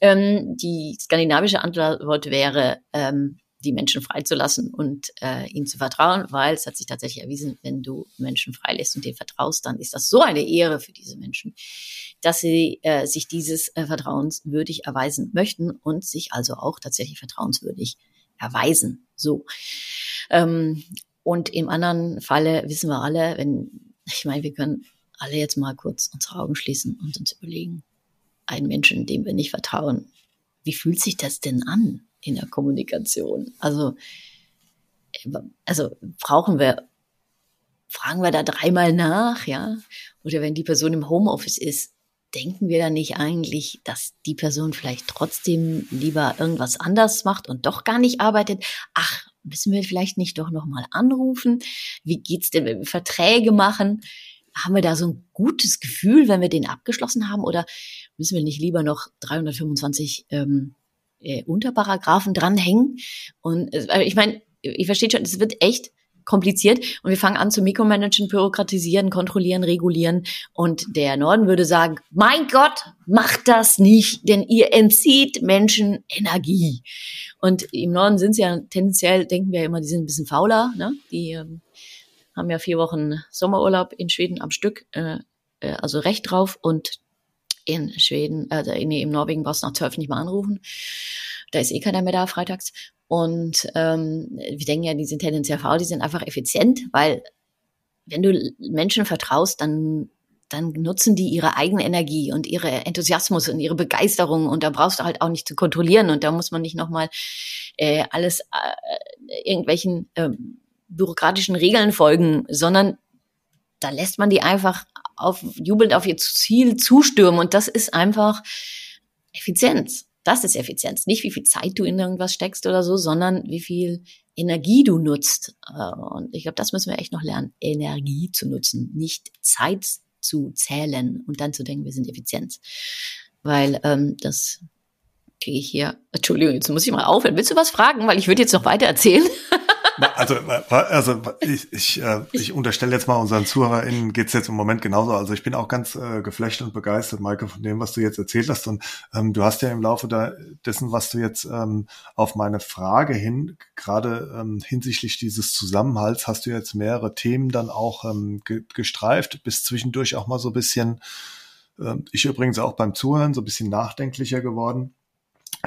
Ähm, die skandinavische Antwort wäre, ähm, die Menschen freizulassen und äh, ihnen zu vertrauen, weil es hat sich tatsächlich erwiesen, wenn du Menschen freilässt und denen vertraust, dann ist das so eine Ehre für diese Menschen, dass sie äh, sich dieses äh, vertrauenswürdig erweisen möchten und sich also auch tatsächlich vertrauenswürdig erweisen. So. Ähm, und im anderen Falle wissen wir alle, wenn, ich meine, wir können alle jetzt mal kurz unsere Augen schließen und uns überlegen, einen Menschen, dem wir nicht vertrauen, wie fühlt sich das denn an? In der Kommunikation. Also also brauchen wir, fragen wir da dreimal nach, ja? Oder wenn die Person im Homeoffice ist, denken wir dann nicht eigentlich, dass die Person vielleicht trotzdem lieber irgendwas anders macht und doch gar nicht arbeitet? Ach, müssen wir vielleicht nicht doch nochmal anrufen? Wie geht's denn, wenn wir Verträge machen? Haben wir da so ein gutes Gefühl, wenn wir den abgeschlossen haben? Oder müssen wir nicht lieber noch 325 ähm, äh, Unterparagraphen dranhängen? Und äh, ich meine, ich verstehe schon, es wird echt kompliziert und wir fangen an zu mikromanagen, bürokratisieren, kontrollieren, regulieren und der Norden würde sagen, mein Gott, macht das nicht, denn ihr entzieht Menschen Energie. Und im Norden sind sie ja tendenziell, denken wir ja immer, die sind ein bisschen fauler, ne? die ähm, haben ja vier Wochen Sommerurlaub in Schweden am Stück, äh, äh, also recht drauf und in Schweden, also nee, im Norwegen brauchst du nach zwölf nicht mal anrufen. Da ist eh keiner mehr da freitags. Und ähm, wir denken ja, die sind tendenziell faul, die sind einfach effizient, weil wenn du Menschen vertraust, dann dann nutzen die ihre eigene Energie und ihre Enthusiasmus und ihre Begeisterung und da brauchst du halt auch nicht zu kontrollieren und da muss man nicht nochmal äh, alles äh, irgendwelchen äh, bürokratischen Regeln folgen, sondern da lässt man die einfach auf jubelnd auf ihr Ziel zustürmen und das ist einfach Effizienz. Das ist Effizienz. Nicht wie viel Zeit du in irgendwas steckst oder so, sondern wie viel Energie du nutzt. Äh, und ich glaube, das müssen wir echt noch lernen, Energie zu nutzen, nicht Zeit zu zählen und dann zu denken, wir sind effizient. Weil ähm, das kriege ich hier. Entschuldigung, jetzt muss ich mal aufhören. Willst du was fragen? Weil ich würde jetzt noch weiter erzählen. Also, also ich, ich, äh, ich unterstelle jetzt mal unseren ZuhörerInnen geht's jetzt im Moment genauso. Also ich bin auch ganz äh, geflasht und begeistert, Maike, von dem, was du jetzt erzählt hast. Und ähm, du hast ja im Laufe da, dessen, was du jetzt ähm, auf meine Frage hin, gerade ähm, hinsichtlich dieses Zusammenhalts, hast du jetzt mehrere Themen dann auch ähm, ge gestreift, bis zwischendurch auch mal so ein bisschen, äh, ich übrigens auch beim Zuhören, so ein bisschen nachdenklicher geworden.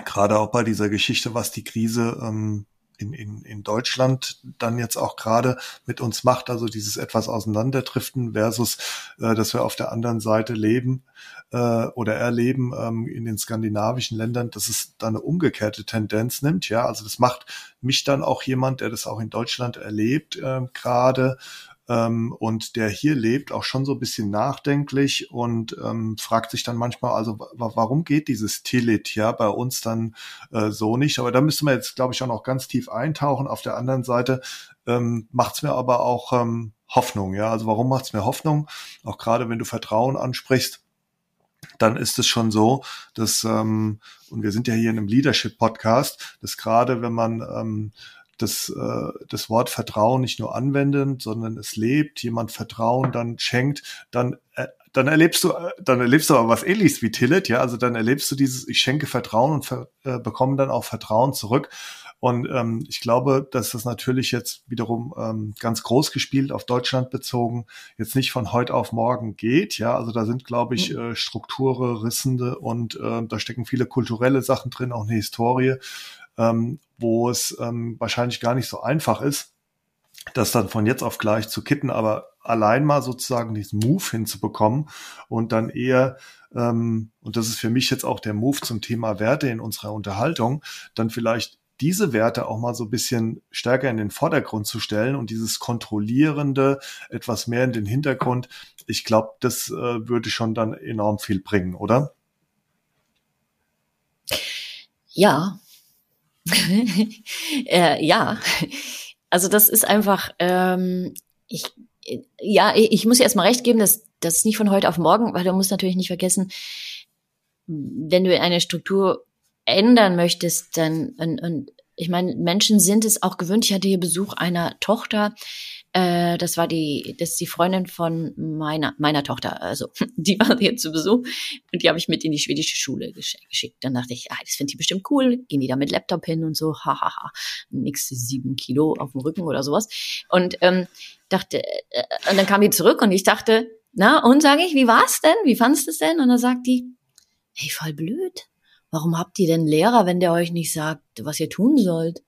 Gerade auch bei dieser Geschichte, was die Krise ähm, in, in, in Deutschland dann jetzt auch gerade mit uns macht, also dieses etwas auseinanderdriften versus, äh, dass wir auf der anderen Seite leben äh, oder erleben ähm, in den skandinavischen Ländern, dass es da eine umgekehrte Tendenz nimmt. Ja, also das macht mich dann auch jemand, der das auch in Deutschland erlebt, äh, gerade ähm, und der hier lebt, auch schon so ein bisschen nachdenklich und ähm, fragt sich dann manchmal, also warum geht dieses Tillit ja bei uns dann äh, so nicht? Aber da müssen wir jetzt, glaube ich, auch noch ganz tief eintauchen. Auf der anderen Seite ähm, macht es mir aber auch ähm, Hoffnung. Ja, also warum macht es mir Hoffnung? Auch gerade wenn du Vertrauen ansprichst dann ist es schon so, dass, ähm, und wir sind ja hier in einem Leadership-Podcast, dass gerade wenn man ähm, das, äh, das Wort Vertrauen nicht nur anwenden, sondern es lebt, jemand Vertrauen dann schenkt, dann äh, dann erlebst du, äh, dann erlebst du aber was ähnliches wie Tillet, ja, also dann erlebst du dieses, ich schenke Vertrauen und ver, äh, bekomme dann auch Vertrauen zurück. Und ähm, ich glaube, dass das natürlich jetzt wiederum ähm, ganz groß gespielt auf Deutschland bezogen jetzt nicht von heute auf morgen geht. Ja, also da sind, glaube ich, äh, Strukture, Rissende und äh, da stecken viele kulturelle Sachen drin, auch eine Historie ähm, wo es ähm, wahrscheinlich gar nicht so einfach ist, das dann von jetzt auf gleich zu kitten, aber allein mal sozusagen diesen Move hinzubekommen und dann eher, ähm, und das ist für mich jetzt auch der Move zum Thema Werte in unserer Unterhaltung, dann vielleicht diese Werte auch mal so ein bisschen stärker in den Vordergrund zu stellen und dieses Kontrollierende etwas mehr in den Hintergrund. Ich glaube, das äh, würde schon dann enorm viel bringen, oder? Ja, äh, ja, also das ist einfach, ähm, ich, ja, ich muss erstmal recht geben, dass das ist nicht von heute auf morgen, weil du musst natürlich nicht vergessen, wenn du eine Struktur ändern möchtest, dann und, und ich meine, Menschen sind es auch gewöhnt. Ich hatte hier Besuch einer Tochter, äh, das war die, das ist die Freundin von meiner, meiner Tochter. Also, die war hier zu Besuch und die habe ich mit in die schwedische Schule geschickt. Dann dachte ich, ah, das findet die bestimmt cool. Gehen die da mit Laptop hin und so, hahaha. Ha, ha. Nix sieben Kilo auf dem Rücken oder sowas. Und ähm, dachte, äh, und dann kam die zurück und ich dachte, na, und sage ich, wie war's denn? Wie fandest du es denn? Und dann sagt die, hey, voll blöd. Warum habt ihr denn Lehrer, wenn der euch nicht sagt, was ihr tun sollt?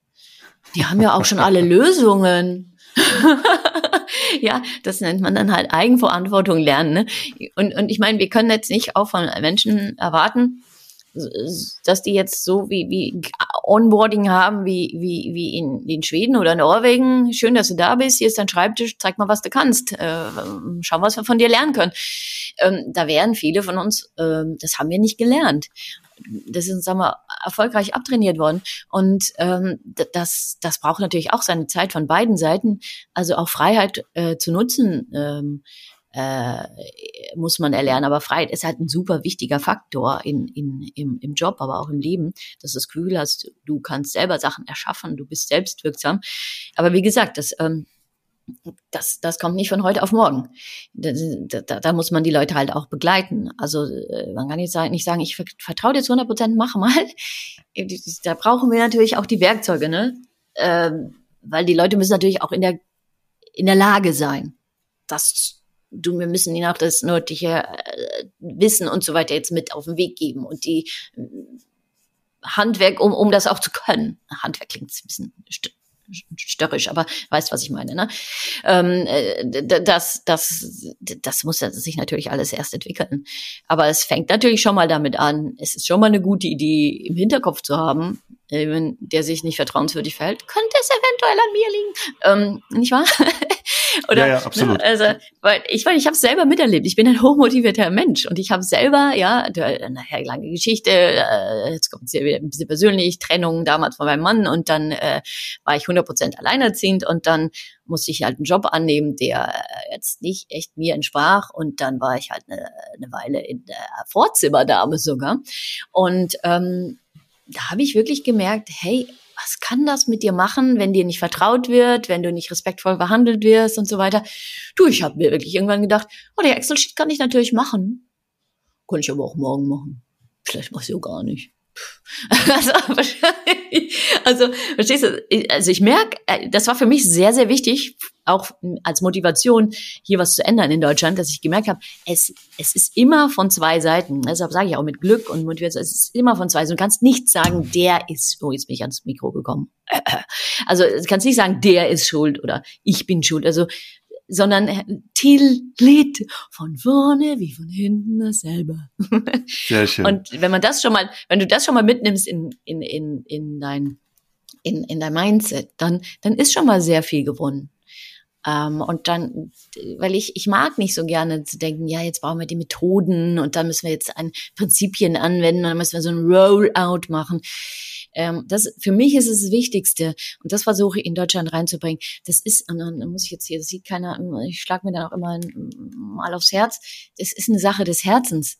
Die haben ja auch schon alle Lösungen. ja, das nennt man dann halt Eigenverantwortung lernen. Ne? Und, und ich meine, wir können jetzt nicht auch von Menschen erwarten, dass die jetzt so wie, wie Onboarding haben wie, wie, wie in, in Schweden oder Norwegen. Schön, dass du da bist. Hier ist dein Schreibtisch. Zeig mal, was du kannst. Äh, schau, was wir von dir lernen können. Ähm, da wären viele von uns, ähm, das haben wir nicht gelernt das ist sagen wir, erfolgreich abtrainiert worden. Und ähm, das, das braucht natürlich auch seine Zeit von beiden Seiten. Also auch Freiheit äh, zu nutzen. Ähm, äh, muss man erlernen. Aber Freiheit ist halt ein super wichtiger Faktor in, in, im, im Job, aber auch im Leben, dass du das Gefühl hast, du kannst selber Sachen erschaffen, du bist selbstwirksam. Aber wie gesagt, das, ähm, das, das kommt nicht von heute auf morgen. Da, da, da muss man die Leute halt auch begleiten. Also äh, man kann sagen, nicht sagen ich vertraue dir zu 100 Prozent, mach mal. Da brauchen wir natürlich auch die Werkzeuge, ne? Ähm, weil die Leute müssen natürlich auch in der in der Lage sein, das du, wir müssen ihnen auch das nötige äh, Wissen und so weiter jetzt mit auf den Weg geben und die äh, Handwerk, um, um das auch zu können. Handwerk klingt ein bisschen störrisch, aber weißt, was ich meine. Ne? Ähm, äh, das, das, das muss sich natürlich alles erst entwickeln. Aber es fängt natürlich schon mal damit an. Es ist schon mal eine gute Idee, im Hinterkopf zu haben, wenn der sich nicht vertrauenswürdig verhält, könnte es eventuell an mir liegen. Ähm, nicht wahr? Oder, ja, ja, absolut. Ne, also, weil ich meine, ich habe es selber miterlebt. Ich bin ein hochmotivierter Mensch und ich habe selber, ja, nachher lange Geschichte, äh, jetzt kommt es ja wieder ein bisschen persönlich, Trennung damals von meinem Mann und dann äh, war ich 100% alleinerziehend und dann musste ich halt einen Job annehmen, der jetzt nicht echt mir entsprach und dann war ich halt eine, eine Weile in der Vorzimmerdame sogar und ähm, da habe ich wirklich gemerkt, hey, was kann das mit dir machen, wenn dir nicht vertraut wird, wenn du nicht respektvoll behandelt wirst und so weiter. Du, ich habe mir wirklich irgendwann gedacht, oh, der Excel-Sheet kann ich natürlich machen. Kann ich aber auch morgen machen. Vielleicht mach ich auch gar nicht. Also, also, verstehst du, also ich merke, äh, das war für mich sehr, sehr wichtig, auch als Motivation, hier was zu ändern in Deutschland, dass ich gemerkt habe, es, es ist immer von zwei Seiten. Deshalb sage ich auch mit Glück und Motivation, es ist immer von zwei Seiten. Du kannst nicht sagen, der ist, oh, jetzt bin ich ans Mikro gekommen. Also, du kannst nicht sagen, der ist schuld oder ich bin schuld. Also, sondern Till lädt von vorne wie von hinten dasselbe. Sehr schön. Und wenn man das schon mal, wenn du das schon mal mitnimmst in, in, in, in dein, in, in dein Mindset, dann, dann ist schon mal sehr viel gewonnen. Ähm, und dann, weil ich, ich mag nicht so gerne zu denken, ja, jetzt brauchen wir die Methoden und dann müssen wir jetzt ein Prinzipien anwenden und dann müssen wir so ein Rollout machen. Ähm, das, für mich ist es das Wichtigste und das versuche ich in Deutschland reinzubringen. Das ist, und dann muss ich jetzt hier, das sieht keiner, ich schlage mir dann auch immer mal aufs Herz, das ist eine Sache des Herzens.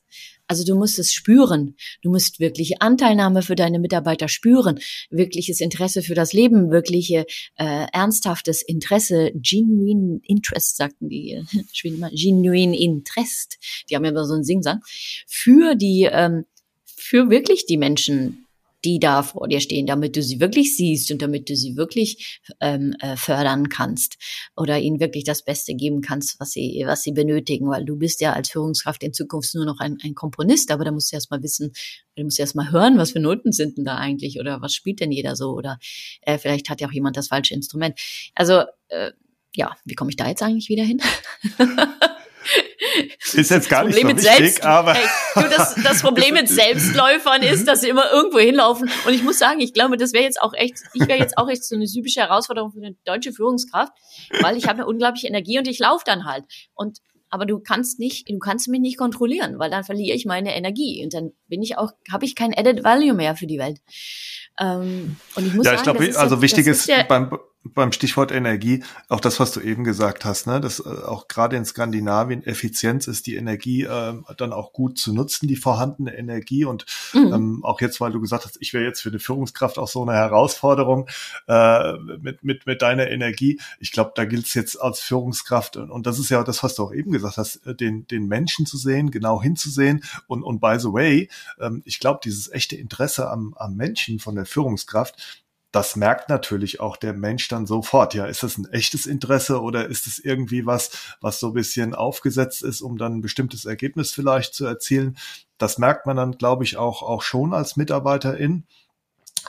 Also du musst es spüren. Du musst wirkliche Anteilnahme für deine Mitarbeiter spüren, wirkliches Interesse für das Leben, wirkliche äh, ernsthaftes Interesse, genuine Interest, sagten die immer, genuine Interest. Die haben ja immer so einen Singsang für die, ähm, für wirklich die Menschen, die da vor dir stehen, damit du sie wirklich siehst und damit du sie wirklich ähm, äh, fördern kannst oder ihnen wirklich das Beste geben kannst, was sie, was sie benötigen, weil du bist ja als Führungskraft in Zukunft nur noch ein, ein Komponist, aber da musst du erst mal wissen, du musst erst mal hören, was für Noten sind denn da eigentlich oder was spielt denn jeder so oder äh, vielleicht hat ja auch jemand das falsche Instrument. Also äh, ja, wie komme ich da jetzt eigentlich wieder hin? Ist jetzt gar nicht so wichtig, Selbst, aber. Hey, du, das, das Problem mit Selbstläufern ist, dass sie immer irgendwo hinlaufen. Und ich muss sagen, ich glaube, das wäre jetzt auch echt, ich wäre jetzt auch echt so eine typische Herausforderung für eine deutsche Führungskraft, weil ich habe eine unglaubliche Energie und ich laufe dann halt. Und aber du kannst nicht, du kannst mich nicht kontrollieren, weil dann verliere ich meine Energie und dann bin ich auch, habe ich kein Added Value mehr für die Welt. Ähm, und ich muss ja, sagen, ich glaube, also ja, wichtig ist, ist beim beim Stichwort Energie, auch das, was du eben gesagt hast, ne, dass äh, auch gerade in Skandinavien Effizienz ist, die Energie äh, dann auch gut zu nutzen, die vorhandene Energie. Und mhm. ähm, auch jetzt, weil du gesagt hast, ich wäre jetzt für eine Führungskraft auch so eine Herausforderung äh, mit, mit, mit deiner Energie. Ich glaube, da gilt es jetzt als Führungskraft, und, und das ist ja das, was du auch eben gesagt hast, äh, den, den Menschen zu sehen, genau hinzusehen. Und, und by the way, ähm, ich glaube, dieses echte Interesse am, am Menschen von der Führungskraft, das merkt natürlich auch der Mensch dann sofort. Ja, ist das ein echtes Interesse oder ist es irgendwie was, was so ein bisschen aufgesetzt ist, um dann ein bestimmtes Ergebnis vielleicht zu erzielen? Das merkt man dann, glaube ich, auch, auch schon als Mitarbeiterin.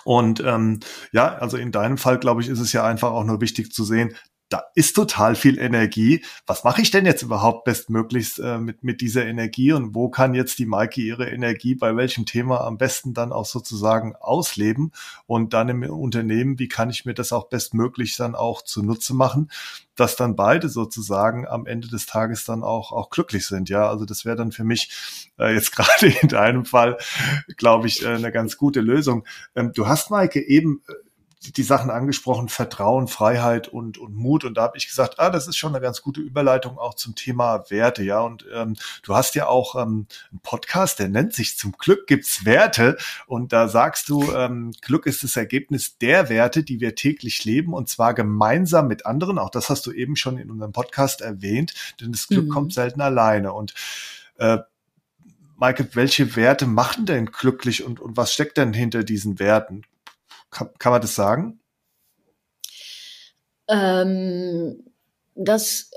Und ähm, ja, also in deinem Fall, glaube ich, ist es ja einfach auch nur wichtig zu sehen, da ist total viel Energie. Was mache ich denn jetzt überhaupt bestmöglichst äh, mit, mit dieser Energie und wo kann jetzt die Maike ihre Energie bei welchem Thema am besten dann auch sozusagen ausleben und dann im Unternehmen, wie kann ich mir das auch bestmöglich dann auch zunutze machen, dass dann beide sozusagen am Ende des Tages dann auch, auch glücklich sind. Ja, also das wäre dann für mich äh, jetzt gerade in deinem Fall, glaube ich, äh, eine ganz gute Lösung. Ähm, du hast, Maike, eben die Sachen angesprochen, Vertrauen, Freiheit und, und Mut. Und da habe ich gesagt, ah, das ist schon eine ganz gute Überleitung auch zum Thema Werte, ja. Und ähm, du hast ja auch ähm, einen Podcast, der nennt sich Zum Glück gibt's Werte. Und da sagst du, ähm, Glück ist das Ergebnis der Werte, die wir täglich leben, und zwar gemeinsam mit anderen. Auch das hast du eben schon in unserem Podcast erwähnt, denn das Glück mhm. kommt selten alleine. Und äh, Maike, welche Werte machen denn glücklich und, und was steckt denn hinter diesen Werten? Kann, kann man das sagen? Ähm, das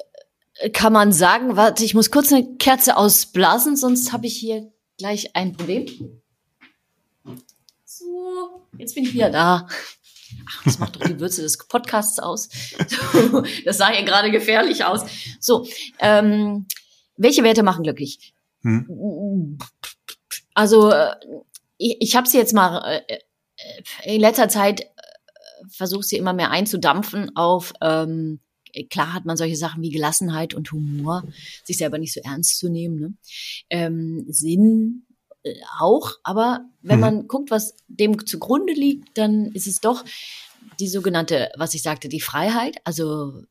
kann man sagen. Warte, ich muss kurz eine Kerze ausblasen, sonst habe ich hier gleich ein Problem. So, jetzt bin ich wieder da. Ach, das macht doch die Würze des Podcasts aus. das sah ja gerade gefährlich aus. So, ähm, welche Werte machen glücklich? Hm? Also, äh, ich, ich habe sie jetzt mal äh, in letzter Zeit äh, versuche sie immer mehr einzudampfen auf, ähm, klar hat man solche Sachen wie Gelassenheit und Humor, sich selber nicht so ernst zu nehmen. Ne? Ähm, Sinn äh, auch, aber wenn mhm. man guckt, was dem zugrunde liegt, dann ist es doch die sogenannte, was ich sagte, die Freiheit, also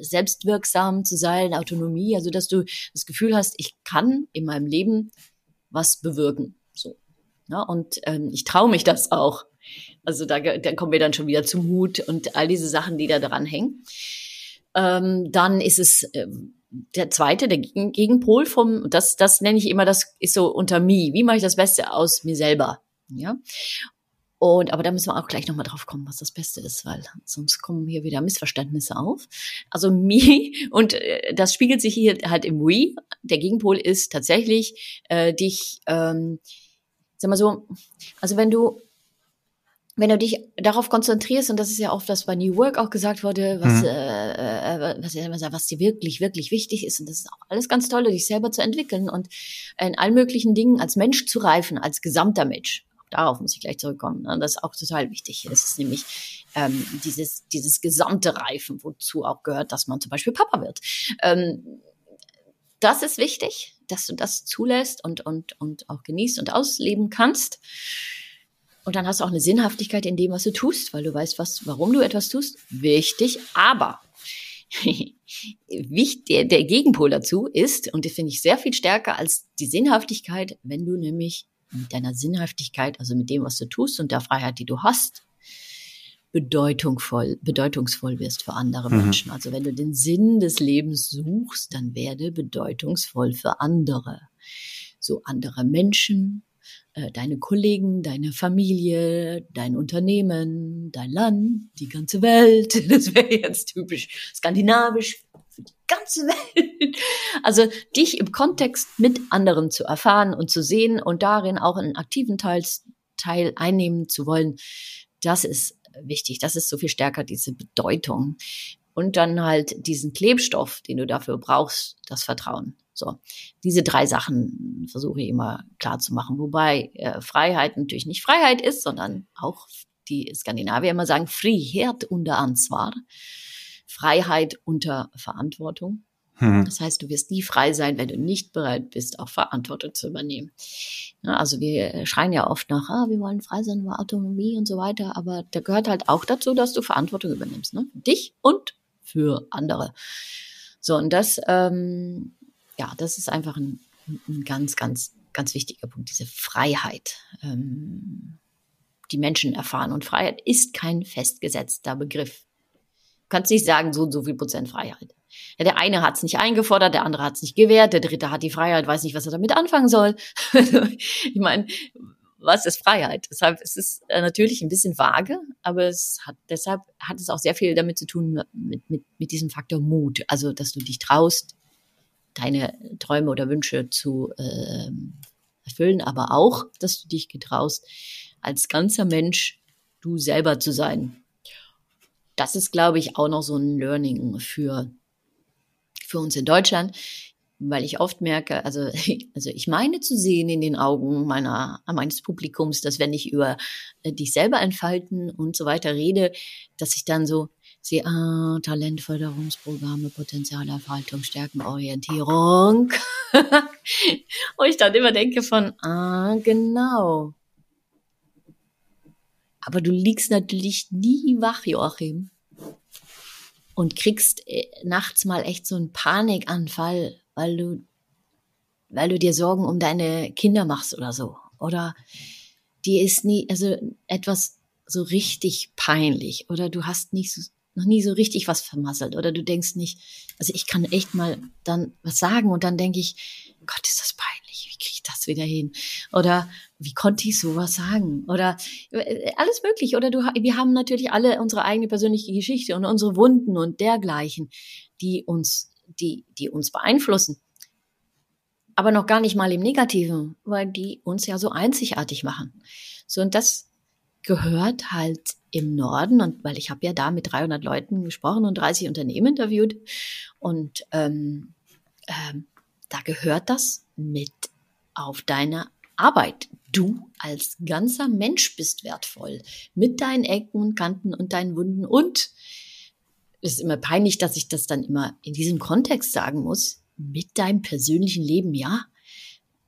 selbstwirksam zu sein, Autonomie, also dass du das Gefühl hast, ich kann in meinem Leben was bewirken. Ja, und ähm, ich traue mich das auch. Also da, da kommen wir dann schon wieder zum Mut und all diese Sachen, die da dran hängen. Ähm, dann ist es äh, der zweite, der Gegenpol vom, das, das nenne ich immer, das ist so unter me. Wie mache ich das Beste aus mir selber? Ja. Und, aber da müssen wir auch gleich nochmal drauf kommen, was das Beste ist, weil sonst kommen hier wieder Missverständnisse auf. Also me, und äh, das spiegelt sich hier halt im we. Der Gegenpol ist tatsächlich äh, dich, ähm, sag mal so, also wenn du wenn du dich darauf konzentrierst, und das ist ja oft, was bei New Work auch gesagt wurde, was, mhm. äh, äh was, was dir wirklich, wirklich wichtig ist, und das ist auch alles ganz toll, dich selber zu entwickeln und in allen möglichen Dingen als Mensch zu reifen, als gesamter Mensch. Darauf muss ich gleich zurückkommen. Ne? Das ist auch total wichtig. Es ist nämlich ähm, dieses, dieses gesamte Reifen, wozu auch gehört, dass man zum Beispiel Papa wird. Ähm, das ist wichtig, dass du das zulässt und, und, und auch genießt und ausleben kannst. Und dann hast du auch eine Sinnhaftigkeit in dem, was du tust, weil du weißt, was, warum du etwas tust. Wichtig, aber der, der Gegenpol dazu ist, und das finde ich sehr viel stärker als die Sinnhaftigkeit, wenn du nämlich mit deiner Sinnhaftigkeit, also mit dem, was du tust und der Freiheit, die du hast, bedeutungsvoll, bedeutungsvoll wirst für andere mhm. Menschen. Also wenn du den Sinn des Lebens suchst, dann werde bedeutungsvoll für andere. So andere Menschen, äh, deine Kollegen, deine Familie, dein Unternehmen, dein Land, die ganze Welt. Das wäre jetzt typisch skandinavisch für die ganze Welt. Also dich im Kontext mit anderen zu erfahren und zu sehen und darin auch einen aktiven Teil, Teil einnehmen zu wollen, das ist wichtig. Das ist so viel stärker diese Bedeutung. Und dann halt diesen Klebstoff, den du dafür brauchst, das Vertrauen. So, diese drei Sachen versuche ich immer klar zu machen, wobei äh, Freiheit natürlich nicht Freiheit ist, sondern auch die Skandinavier immer sagen, Frihet unter Ansvar, Freiheit unter Verantwortung. Hm. Das heißt, du wirst nie frei sein, wenn du nicht bereit bist, auch Verantwortung zu übernehmen. Ja, also wir schreien ja oft nach, ah, wir wollen frei sein über Autonomie und so weiter, aber da gehört halt auch dazu, dass du Verantwortung übernimmst, ne? Für dich und für andere. So, und das ähm, ja, das ist einfach ein, ein ganz, ganz, ganz wichtiger Punkt, diese Freiheit. Ähm, die Menschen erfahren. Und Freiheit ist kein festgesetzter Begriff. Du kannst nicht sagen, so und so viel Prozent Freiheit. Ja, der eine hat es nicht eingefordert, der andere hat es nicht gewährt, der dritte hat die Freiheit, weiß nicht, was er damit anfangen soll. ich meine, was ist Freiheit? Deshalb ist es äh, natürlich ein bisschen vage, aber es hat, deshalb hat es auch sehr viel damit zu tun mit, mit, mit diesem Faktor Mut. Also, dass du dich traust, deine Träume oder Wünsche zu äh, erfüllen, aber auch, dass du dich getraust, als ganzer Mensch du selber zu sein. das ist, glaube ich, auch noch so ein Learning für, für uns in Deutschland, weil ich oft merke, also, also ich meine zu sehen in den Augen meiner, meines Publikums, dass wenn ich über äh, dich selber entfalten und so weiter rede, dass ich dann so sehe, ah, Talentförderungsprogramme, Potenzialerhaltung, Stärkenorientierung. und ich dann immer denke von, ah, genau. Aber du liegst natürlich nie wach, Joachim. Und kriegst äh, nachts mal echt so einen Panikanfall, weil du, weil du dir Sorgen um deine Kinder machst oder so. Oder dir ist nie, also etwas so richtig peinlich. Oder du hast nicht so, noch nie so richtig was vermasselt. Oder du denkst nicht, also ich kann echt mal dann was sagen und dann denke ich, Gott, ist das peinlich, wie kriege ich das wieder hin? Oder wie konnte ich sowas sagen? Oder äh, alles möglich. Oder du, wir haben natürlich alle unsere eigene persönliche Geschichte und unsere Wunden und dergleichen, die uns, die, die uns beeinflussen. Aber noch gar nicht mal im Negativen, weil die uns ja so einzigartig machen. So, und das gehört halt im Norden und weil ich habe ja da mit 300 Leuten gesprochen und 30 Unternehmen interviewt und ähm, ähm, da gehört das mit auf deine Arbeit. Du als ganzer Mensch bist wertvoll. Mit deinen Ecken und Kanten und deinen Wunden. Und es ist immer peinlich, dass ich das dann immer in diesem Kontext sagen muss. Mit deinem persönlichen Leben, ja.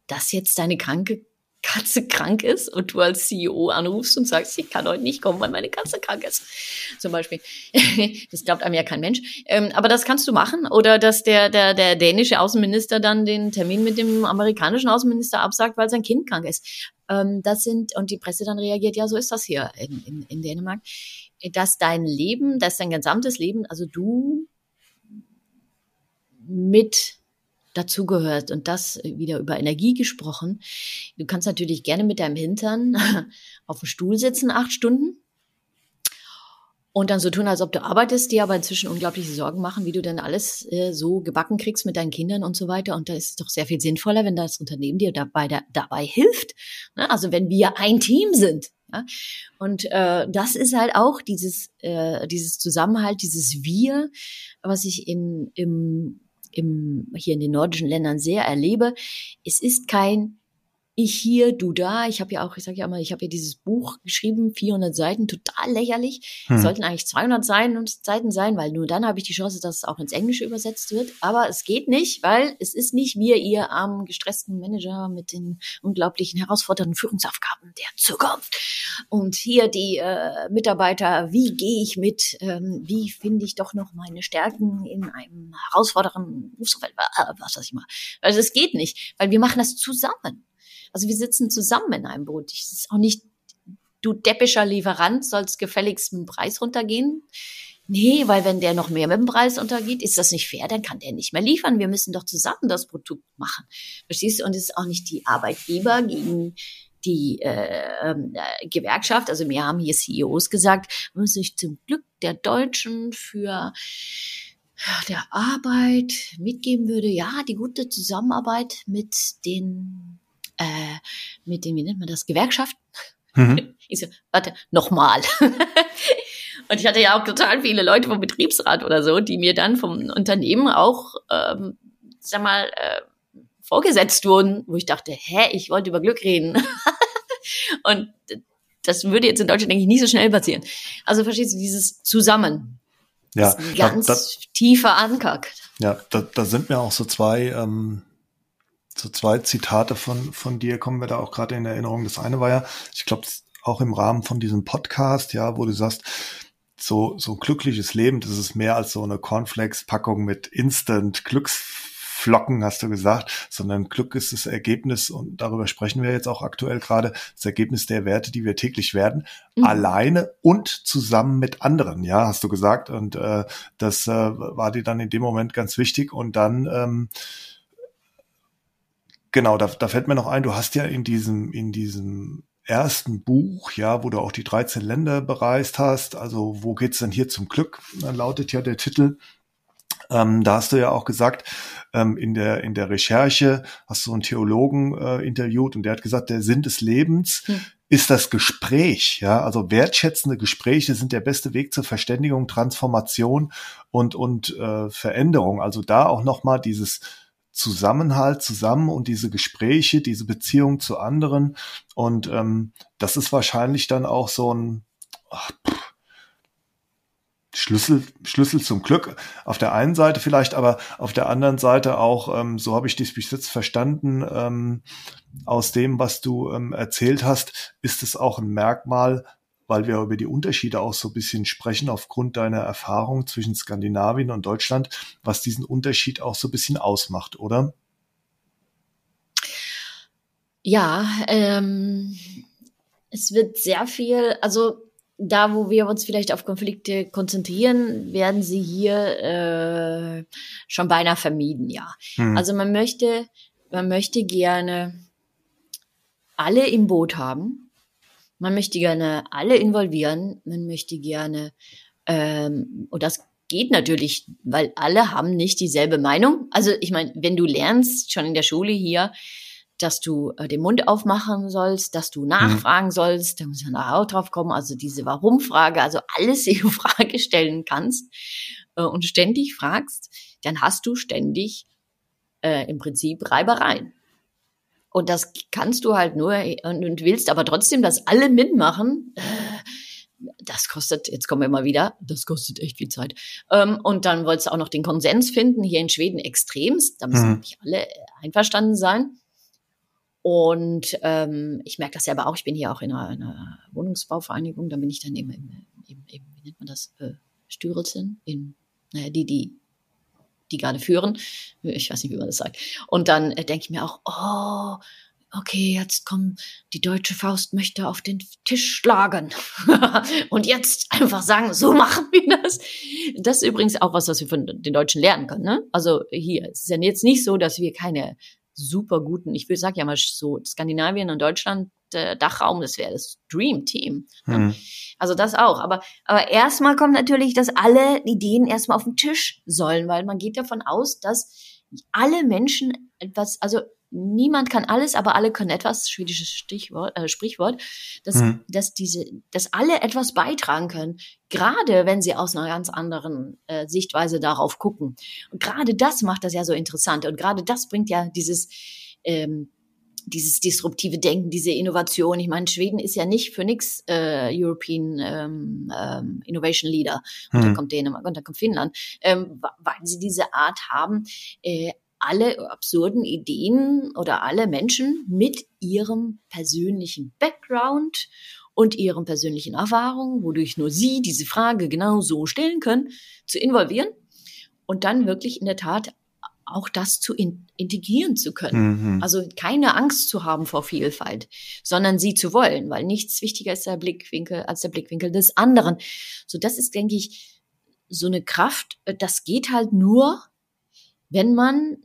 Dass jetzt deine kranke Katze krank ist und du als CEO anrufst und sagst, ich kann heute nicht kommen, weil meine Katze krank ist. Zum Beispiel. das glaubt einem ja kein Mensch. Ähm, aber das kannst du machen. Oder dass der, der, der dänische Außenminister dann den Termin mit dem amerikanischen Außenminister absagt, weil sein Kind krank ist. Ähm, das sind, und die Presse dann reagiert, ja, so ist das hier in, in, in Dänemark. Dass dein Leben, dass dein gesamtes Leben, also du mit dazugehört. Und das wieder über Energie gesprochen. Du kannst natürlich gerne mit deinem Hintern auf dem Stuhl sitzen, acht Stunden. Und dann so tun, als ob du arbeitest, dir aber inzwischen unglaubliche Sorgen machen, wie du denn alles äh, so gebacken kriegst mit deinen Kindern und so weiter. Und da ist es doch sehr viel sinnvoller, wenn das Unternehmen dir dabei, da, dabei hilft. Ne? Also wenn wir ein Team sind. Ja? Und äh, das ist halt auch dieses, äh, dieses Zusammenhalt, dieses Wir, was ich in, im im, hier in den nordischen Ländern sehr erlebe. Es ist kein ich hier, du da. Ich habe ja auch, ich sage ja immer, ich habe ja dieses Buch geschrieben, 400 Seiten, total lächerlich. Hm. Sollten eigentlich 200 Seiten, Seiten sein, weil nur dann habe ich die Chance, dass es auch ins Englische übersetzt wird. Aber es geht nicht, weil es ist nicht wir, ihr armen, gestressten Manager mit den unglaublichen herausfordernden Führungsaufgaben der Zukunft. Und hier die äh, Mitarbeiter, wie gehe ich mit, ähm, wie finde ich doch noch meine Stärken in einem herausfordernden Berufsfeld, äh, was weiß ich mal. Also es geht nicht, weil wir machen das zusammen. Also wir sitzen zusammen in einem Boot. Es ist auch nicht, du deppischer Lieferant sollst gefälligst mit dem Preis runtergehen. Nee, weil wenn der noch mehr mit dem Preis untergeht, ist das nicht fair, dann kann der nicht mehr liefern. Wir müssen doch zusammen das Produkt machen. Verstehst du? Und es ist auch nicht die Arbeitgeber gegen die äh, äh, Gewerkschaft. Also mir haben hier CEOs gesagt, muss ich zum Glück der Deutschen für der Arbeit mitgeben würde, ja, die gute Zusammenarbeit mit den äh, mit den, wie nennt man das, Gewerkschaften. Mhm. Ich so, warte, nochmal. Und ich hatte ja auch total viele Leute vom Betriebsrat oder so, die mir dann vom Unternehmen auch, ähm, sag mal, äh, vorgesetzt wurden, wo ich dachte, hä, ich wollte über Glück reden. Und das würde jetzt in Deutschland, denke ich, nicht so schnell passieren. Also verstehst du, dieses Zusammen. Ja, ist ein ganz da, da, tiefer Anker. Ja, da, da sind mir auch so zwei ähm, so zwei Zitate von, von dir kommen wir da auch gerade in Erinnerung. Das eine war ja, ich glaube, auch im Rahmen von diesem Podcast, ja, wo du sagst, so, so ein glückliches Leben, das ist mehr als so eine Cornflakes-Packung mit Instant Glücksflocken, hast du gesagt, sondern Glück ist das Ergebnis, und darüber sprechen wir jetzt auch aktuell gerade, das Ergebnis der Werte, die wir täglich werden, mhm. alleine und zusammen mit anderen, ja, hast du gesagt. Und äh, das äh, war dir dann in dem Moment ganz wichtig. Und dann ähm, Genau, da, da fällt mir noch ein, du hast ja in diesem, in diesem ersten Buch, ja, wo du auch die 13 Länder bereist hast, also wo geht's denn hier zum Glück? Dann lautet ja der Titel, Ähm, da hast du ja auch gesagt, ähm, in der in der Recherche hast du einen Theologen äh, interviewt und der hat gesagt, der Sinn des Lebens hm. ist das Gespräch. Ja, also wertschätzende Gespräche sind der beste Weg zur Verständigung, Transformation und und äh, Veränderung. Also da auch noch mal dieses Zusammenhalt zusammen und diese Gespräche, diese Beziehung zu anderen. Und ähm, das ist wahrscheinlich dann auch so ein ach, pff, Schlüssel, Schlüssel zum Glück auf der einen Seite vielleicht, aber auf der anderen Seite auch, ähm, so habe ich dies bis jetzt verstanden, ähm, aus dem, was du ähm, erzählt hast, ist es auch ein Merkmal, weil wir über die Unterschiede auch so ein bisschen sprechen, aufgrund deiner Erfahrung zwischen Skandinavien und Deutschland, was diesen Unterschied auch so ein bisschen ausmacht, oder? Ja, ähm, es wird sehr viel, also da, wo wir uns vielleicht auf Konflikte konzentrieren, werden sie hier äh, schon beinahe vermieden, ja. Hm. Also man möchte, man möchte gerne alle im Boot haben. Man möchte gerne alle involvieren. Man möchte gerne, ähm, und das geht natürlich, weil alle haben nicht dieselbe Meinung. Also ich meine, wenn du lernst schon in der Schule hier, dass du äh, den Mund aufmachen sollst, dass du mhm. nachfragen mhm. sollst, da muss man nachher auch drauf kommen, also diese Warum-Frage, also alles, du Frage stellen kannst äh, und ständig fragst, dann hast du ständig äh, im Prinzip Reibereien. Und das kannst du halt nur und, und willst aber trotzdem, dass alle mitmachen. Äh, das kostet, jetzt kommen wir mal wieder, das kostet echt viel Zeit. Ähm, und dann wolltest du auch noch den Konsens finden, hier in Schweden extremst, da müssen mhm. nicht alle einverstanden sein. Und ähm, ich merke das selber auch, ich bin hier auch in einer, einer Wohnungsbauvereinigung, da bin ich dann eben, eben, eben wie nennt man das, äh, Stürelsen, in, naja, die, die, die gerade führen. Ich weiß nicht, wie man das sagt. Und dann äh, denke ich mir auch, oh, okay, jetzt kommen, die deutsche Faust möchte auf den Tisch schlagen. und jetzt einfach sagen, so machen wir das. Das ist übrigens auch was, was wir von den Deutschen lernen können. Ne? Also hier, es ist ja jetzt nicht so, dass wir keine super guten, ich will sag ja mal so, Skandinavien und Deutschland, der Dachraum, das wäre das Dream Team. Mhm. Also das auch. Aber, aber erstmal kommt natürlich, dass alle Ideen erstmal auf den Tisch sollen, weil man geht davon aus, dass alle Menschen etwas, also niemand kann alles, aber alle können etwas, schwedisches Stichwort, äh, Sprichwort, dass, mhm. dass diese, dass alle etwas beitragen können, gerade wenn sie aus einer ganz anderen äh, Sichtweise darauf gucken. Und gerade das macht das ja so interessant und gerade das bringt ja dieses, ähm, dieses disruptive Denken, diese Innovation. Ich meine, Schweden ist ja nicht für nix äh, European ähm, ähm, Innovation Leader. Und mhm. dann kommt Dänemark und dann kommt Finnland, ähm, weil sie diese Art haben, äh, alle absurden Ideen oder alle Menschen mit ihrem persönlichen Background und ihren persönlichen Erfahrungen, wodurch nur sie diese Frage genau so stellen können, zu involvieren und dann wirklich in der Tat auch das zu in integrieren zu können. Mhm. Also keine Angst zu haben vor Vielfalt, sondern sie zu wollen, weil nichts wichtiger ist der Blickwinkel als der Blickwinkel des anderen. So, das ist, denke ich, so eine Kraft, das geht halt nur, wenn man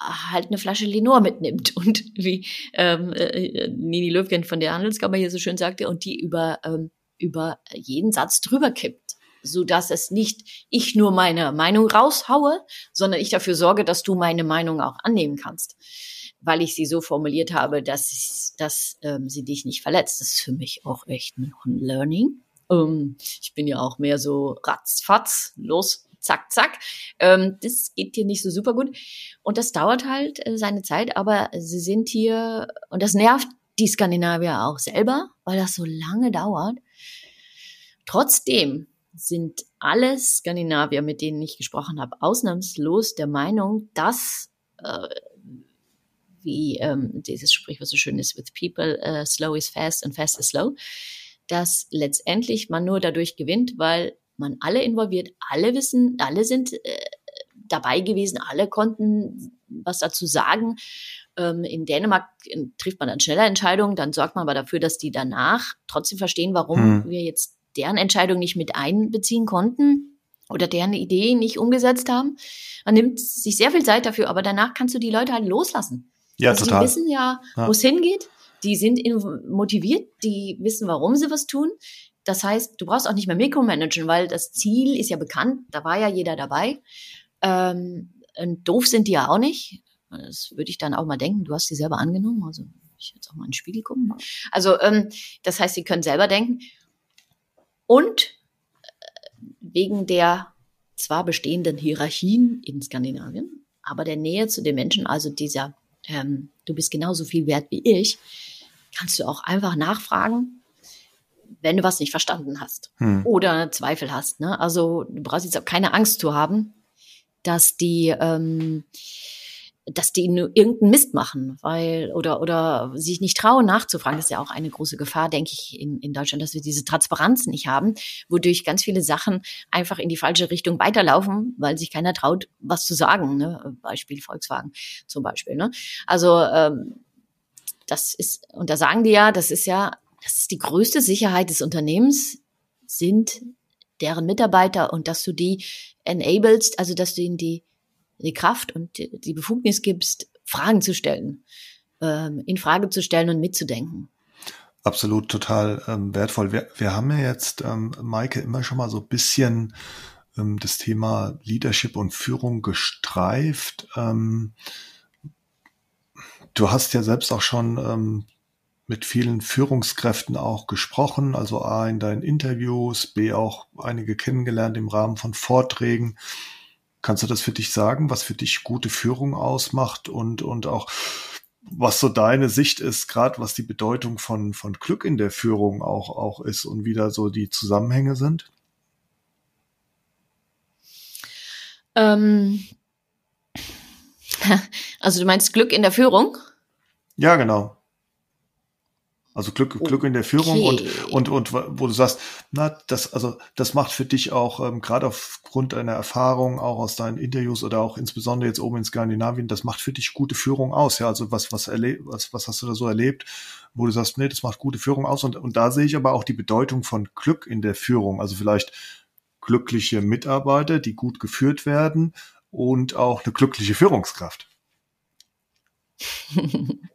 halt eine Flasche Lenore mitnimmt und wie ähm, äh, Nini Löwgen von der Handelskammer hier so schön sagte und die über ähm, über jeden Satz drüber kippt, so dass es nicht ich nur meine Meinung raushaue, sondern ich dafür sorge, dass du meine Meinung auch annehmen kannst, weil ich sie so formuliert habe, dass dass ähm, sie dich nicht verletzt. Das ist für mich auch echt ein Learning. Ähm, ich bin ja auch mehr so ratzfatz los zack, zack. Ähm, das geht hier nicht so super gut. Und das dauert halt äh, seine Zeit, aber sie sind hier, und das nervt die Skandinavier auch selber, weil das so lange dauert. Trotzdem sind alle Skandinavier, mit denen ich gesprochen habe, ausnahmslos der Meinung, dass äh, wie ähm, dieses Sprichwort so schön ist, with people, uh, slow is fast and fast is slow, dass letztendlich man nur dadurch gewinnt, weil man alle involviert, alle wissen, alle sind äh, dabei gewesen, alle konnten was dazu sagen. Ähm, in Dänemark äh, trifft man dann schneller Entscheidungen, dann sorgt man aber dafür, dass die danach trotzdem verstehen, warum hm. wir jetzt deren Entscheidung nicht mit einbeziehen konnten oder deren Idee nicht umgesetzt haben. Man nimmt sich sehr viel Zeit dafür, aber danach kannst du die Leute halt loslassen. Ja, also total. Die wissen ja, ja. wo es hingeht. Die sind motiviert, die wissen, warum sie was tun. Das heißt, du brauchst auch nicht mehr mikromanagen, weil das Ziel ist ja bekannt, da war ja jeder dabei. Ähm, doof sind die ja auch nicht. Das würde ich dann auch mal denken. Du hast sie selber angenommen. Also ich jetzt auch mal in den Spiegel gucken. Also ähm, das heißt, sie können selber denken. Und äh, wegen der zwar bestehenden Hierarchien in Skandinavien, aber der Nähe zu den Menschen, also dieser, ähm, du bist genauso viel wert wie ich, kannst du auch einfach nachfragen, wenn du was nicht verstanden hast hm. oder Zweifel hast. Ne? Also du brauchst jetzt auch keine Angst zu haben, dass die ähm, dass die nur irgendeinen Mist machen, weil oder oder sich nicht trauen nachzufragen, das ist ja auch eine große Gefahr, denke ich, in, in Deutschland, dass wir diese Transparenz nicht haben, wodurch ganz viele Sachen einfach in die falsche Richtung weiterlaufen, weil sich keiner traut, was zu sagen. Ne? Beispiel Volkswagen zum Beispiel. Ne? Also ähm, das ist und da sagen die ja, das ist ja, das ist die größte Sicherheit des Unternehmens sind deren Mitarbeiter und dass du die enablest, also dass du ihnen die die Kraft und die Befugnis gibst, Fragen zu stellen, ähm, in Frage zu stellen und mitzudenken. Absolut, total ähm, wertvoll. Wir, wir haben ja jetzt, ähm, Maike, immer schon mal so ein bisschen ähm, das Thema Leadership und Führung gestreift. Ähm, du hast ja selbst auch schon ähm, mit vielen Führungskräften auch gesprochen, also A in deinen Interviews, B auch einige kennengelernt im Rahmen von Vorträgen. Kannst du das für dich sagen, was für dich gute Führung ausmacht und, und auch was so deine Sicht ist, gerade was die Bedeutung von, von Glück in der Führung auch, auch ist und wie da so die Zusammenhänge sind? Ähm, also du meinst Glück in der Führung? Ja, genau. Also Glück. Glück in der Führung und, und, und wo du sagst, na, das, also das macht für dich auch, ähm, gerade aufgrund deiner Erfahrung, auch aus deinen Interviews oder auch insbesondere jetzt oben in Skandinavien, das macht für dich gute Führung aus. Ja, also was, was erlebt, was, was hast du da so erlebt, wo du sagst, nee, das macht gute Führung aus. Und, und da sehe ich aber auch die Bedeutung von Glück in der Führung. Also vielleicht glückliche Mitarbeiter, die gut geführt werden und auch eine glückliche Führungskraft.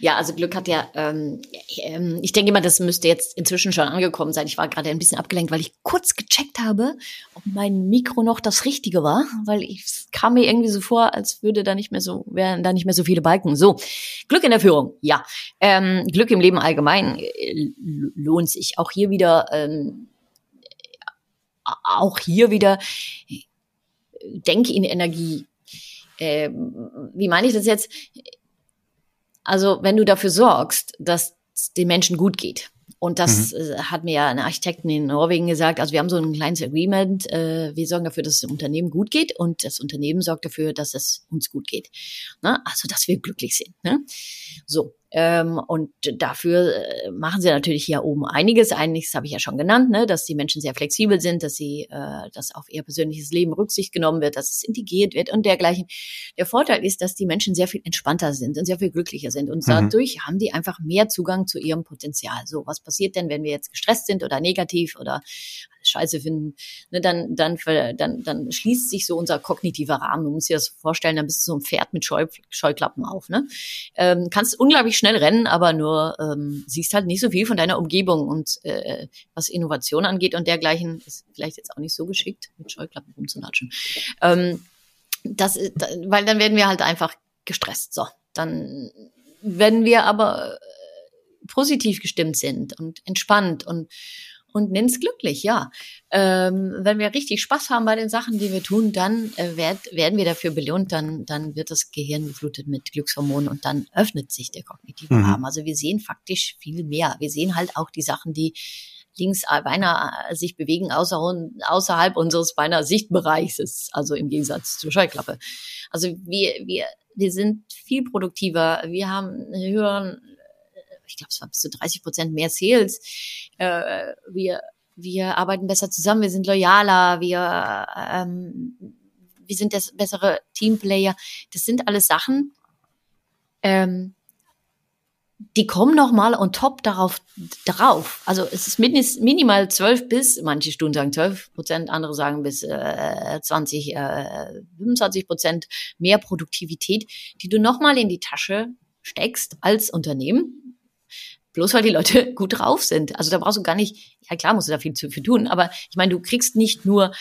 Ja, also Glück hat ja, ähm, ähm, ich denke mal, das müsste jetzt inzwischen schon angekommen sein. Ich war gerade ein bisschen abgelenkt, weil ich kurz gecheckt habe, ob mein Mikro noch das Richtige war, weil ich kam mir irgendwie so vor, als würde da nicht mehr so, wären da nicht mehr so viele Balken. So, Glück in der Führung, ja. Ähm, Glück im Leben allgemein äh, lohnt sich. Auch hier wieder, ähm, auch hier wieder, denke in Energie. Äh, wie meine ich das jetzt? Also wenn du dafür sorgst, dass es den Menschen gut geht. Und das mhm. Äh, hat mir ja eine Architektin in Norwegen gesagt. Also wir haben so ein kleines Agreement. Äh, wir sorgen dafür, dass es dem Unternehmen gut geht und das Unternehmen sorgt dafür, dass es uns gut geht. Ne? Also dass wir glücklich sind. Ne? So. Ähm, und dafür äh, machen sie natürlich hier oben einiges. Einiges habe ich ja schon genannt, ne? dass die Menschen sehr flexibel sind, dass sie, äh, dass auf ihr persönliches Leben Rücksicht genommen wird, dass es integriert wird und dergleichen. Der Vorteil ist, dass die Menschen sehr viel entspannter sind und sehr viel glücklicher sind und mhm. dadurch haben die einfach mehr Zugang zu ihrem Potenzial. So, was passiert denn, wenn wir jetzt gestresst sind oder negativ oder scheiße finden, ne, dann, dann, dann, dann schließt sich so unser kognitiver Rahmen. Du musst dir das vorstellen, dann bist du so ein Pferd mit Scheu, Scheuklappen auf. Ne? Ähm, kannst unglaublich schnell rennen, aber nur ähm, siehst halt nicht so viel von deiner Umgebung. Und äh, was Innovation angeht und dergleichen, ist vielleicht jetzt auch nicht so geschickt, mit Scheuklappen rumzulatschen. Ähm, das, weil dann werden wir halt einfach gestresst. So, dann wenn wir aber äh, positiv gestimmt sind und entspannt und und nenn's glücklich, ja. Ähm, wenn wir richtig Spaß haben bei den Sachen, die wir tun, dann äh, werd, werden wir dafür belohnt, dann, dann wird das Gehirn geflutet mit Glückshormonen und dann öffnet sich der kognitive mhm. Rahmen. Also wir sehen faktisch viel mehr. Wir sehen halt auch die Sachen, die links beinahe sich bewegen außer, außerhalb unseres beinahe Sichtbereichs, also im Gegensatz zur Scheuklappe. Also wir, wir, wir sind viel produktiver, wir haben einen höheren ich glaube, es war bis zu 30 Prozent mehr Sales. Äh, wir, wir arbeiten besser zusammen, wir sind loyaler, wir, ähm, wir sind das bessere Teamplayer. Das sind alles Sachen, ähm, die kommen noch mal on top darauf drauf. Also es ist minimal zwölf bis, manche Stunden sagen zwölf Prozent, andere sagen bis äh, 20, äh, 25 Prozent mehr Produktivität, die du noch mal in die Tasche steckst als Unternehmen bloß weil die Leute gut drauf sind. Also da brauchst du gar nicht, ja klar musst du da viel zu viel tun, aber ich meine, du kriegst nicht nur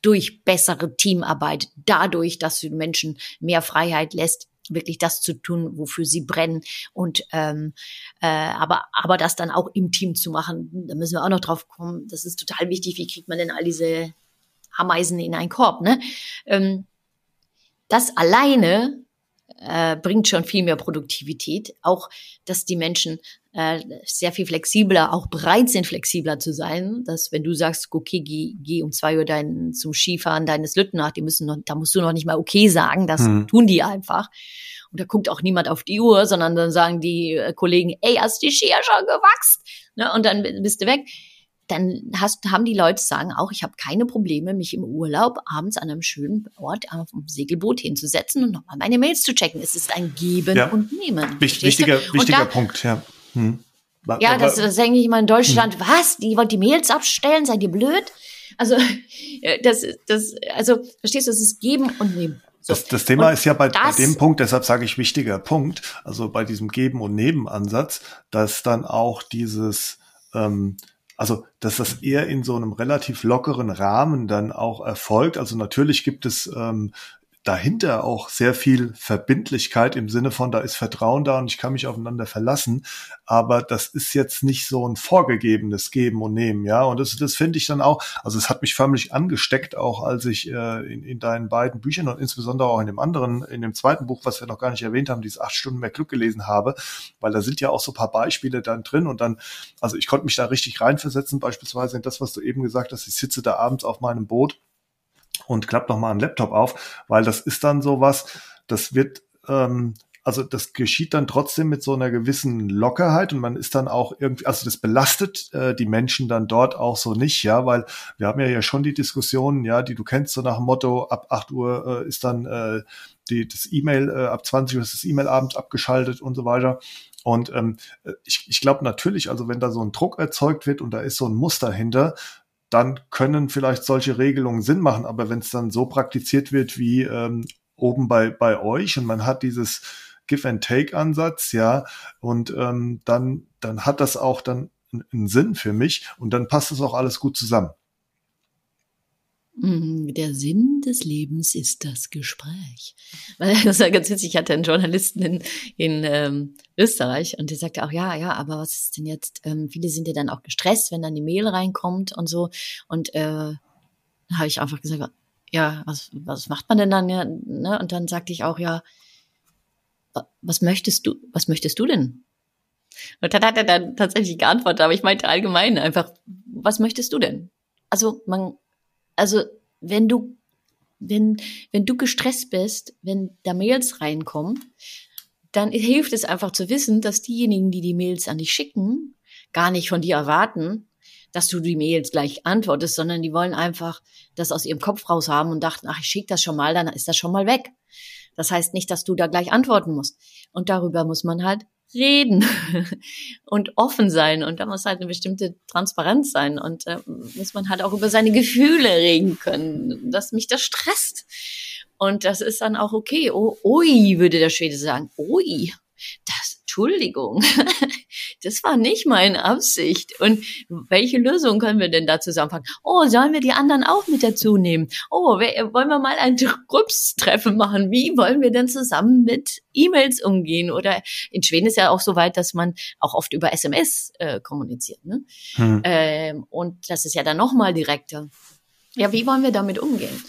durch bessere Teamarbeit, dadurch, dass du Menschen mehr Freiheit lässt, wirklich das zu tun, wofür sie brennen und ähm, äh, aber aber das dann auch im Team zu machen, da müssen wir auch noch drauf kommen. Das ist total wichtig. Wie kriegt man denn all diese Ameisen in einen Korb? Ne? Ähm, das alleine äh, bringt schon viel mehr Produktivität. Auch, dass die Menschen äh, sehr viel flexibler, auch bereit sind, flexibler zu sein. Dass wenn du sagst, okay, geh, geh um zwei Uhr dein, zum Skifahren deines Lütten nach, die müssen noch, da musst du noch nicht mal okay sagen, das hm. tun die einfach. Und da guckt auch niemand auf die Uhr, sondern dann sagen die äh, Kollegen, ey, hast die Skier schon gewachst? Ne? Und dann bist du weg dann hast, haben die Leute sagen auch, ich habe keine Probleme, mich im Urlaub abends an einem schönen Ort auf dem Segelboot hinzusetzen und nochmal meine Mails zu checken. Es ist ein Geben ja. und Nehmen. wichtiger wichtiger da, Punkt, ja. Hm. Ja, das, das denke ich mal in Deutschland. Hm. Was? Die wollen die Mails abstellen? Seid ihr blöd? Also, das, das, also, verstehst du, es ist Geben und Nehmen. So. Das, das Thema und ist ja bei, bei dem Punkt, deshalb sage ich wichtiger Punkt, also bei diesem Geben- und Nebenansatz, dass dann auch dieses, ähm, also dass das eher in so einem relativ lockeren Rahmen dann auch erfolgt. Also natürlich gibt es ähm, dahinter auch sehr viel Verbindlichkeit im Sinne von, da ist Vertrauen da und ich kann mich aufeinander verlassen. Aber das ist jetzt nicht so ein vorgegebenes Geben und Nehmen, ja. Und das, das finde ich dann auch, also es hat mich förmlich angesteckt, auch als ich äh, in, in deinen beiden Büchern und insbesondere auch in dem anderen, in dem zweiten Buch, was wir noch gar nicht erwähnt haben, dieses acht Stunden mehr Glück gelesen habe, weil da sind ja auch so paar Beispiele dann drin und dann, also ich konnte mich da richtig reinversetzen, beispielsweise in das, was du eben gesagt hast, ich sitze da abends auf meinem Boot und klappt noch mal einen Laptop auf, weil das ist dann sowas, das wird ähm, also das geschieht dann trotzdem mit so einer gewissen Lockerheit und man ist dann auch irgendwie, also das belastet äh, die Menschen dann dort auch so nicht, ja, weil wir haben ja ja schon die Diskussionen, ja, die du kennst, so nach dem Motto, ab 8 Uhr äh, ist dann äh, die, das E-Mail, äh, ab 20 Uhr ist das E-Mail abends abgeschaltet und so weiter. Und ähm, ich, ich glaube natürlich, also wenn da so ein Druck erzeugt wird und da ist so ein Muster hinter, dann können vielleicht solche Regelungen Sinn machen. Aber wenn es dann so praktiziert wird wie ähm, oben bei, bei euch und man hat dieses Give-and-Take-Ansatz, ja, und ähm, dann, dann hat das auch dann einen Sinn für mich und dann passt es auch alles gut zusammen. Mhm, der Sinn des Lebens ist das Gespräch. Weil das war ganz witzig, ich hatte einen Journalisten in, in ähm, Österreich und der sagte auch, ja, ja, aber was ist denn jetzt, ähm, viele sind ja dann auch gestresst, wenn dann die Mail reinkommt und so. Und äh, habe ich einfach gesagt, ja, was, was macht man denn dann? Ja, ne? Und dann sagte ich auch, ja, was möchtest du, was möchtest du denn? Und dann hat er dann tatsächlich geantwortet, aber ich meinte allgemein einfach, was möchtest du denn? Also man also wenn du, wenn, wenn du gestresst bist, wenn da Mails reinkommen, dann hilft es einfach zu wissen, dass diejenigen, die die Mails an dich schicken, gar nicht von dir erwarten, dass du die Mails gleich antwortest, sondern die wollen einfach das aus ihrem Kopf raus haben und dachten, ach, ich schicke das schon mal, dann ist das schon mal weg. Das heißt nicht, dass du da gleich antworten musst. Und darüber muss man halt reden und offen sein. Und da muss halt eine bestimmte Transparenz sein. Und äh, muss man halt auch über seine Gefühle reden können, dass mich das stresst. Und das ist dann auch okay. Oh, ui, würde der Schwede sagen. Ui, das, Entschuldigung, das war nicht meine Absicht. Und welche Lösung können wir denn da zusammenfangen? Oh, sollen wir die anderen auch mit dazu nehmen? Oh, wollen wir mal ein Gruppstreffen machen? Wie wollen wir denn zusammen mit E-Mails umgehen? Oder in Schweden ist ja auch so weit, dass man auch oft über SMS äh, kommuniziert. Ne? Hm. Ähm, und das ist ja dann nochmal direkter. Ja, wie wollen wir damit umgehen?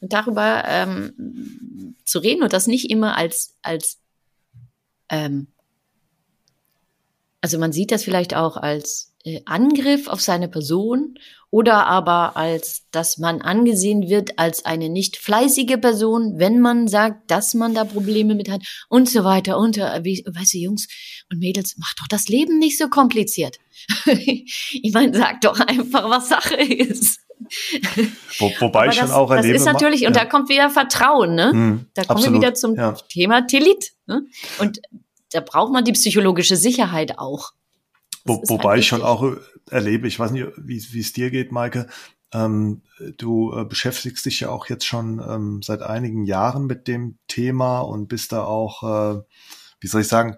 Und darüber ähm, zu reden und das nicht immer als, als ähm, also man sieht das vielleicht auch als äh, Angriff auf seine Person oder aber als, dass man angesehen wird als eine nicht fleißige Person, wenn man sagt, dass man da Probleme mit hat und so weiter. Und, äh, wie, weißt du, Jungs und Mädels, macht doch das Leben nicht so kompliziert. ich meine, sag doch einfach, was Sache ist. Wo, wobei Aber ich schon auch erlebe. Das ist natürlich, ja. und da kommt wieder Vertrauen, ne? Hm, da kommen absolut, wir wieder zum ja. Thema Telit. Ne? Und da braucht man die psychologische Sicherheit auch. Wo, wobei halt ich schon auch erlebe, ich weiß nicht, wie es dir geht, Maike, ähm, du äh, beschäftigst dich ja auch jetzt schon ähm, seit einigen Jahren mit dem Thema und bist da auch, äh, wie soll ich sagen,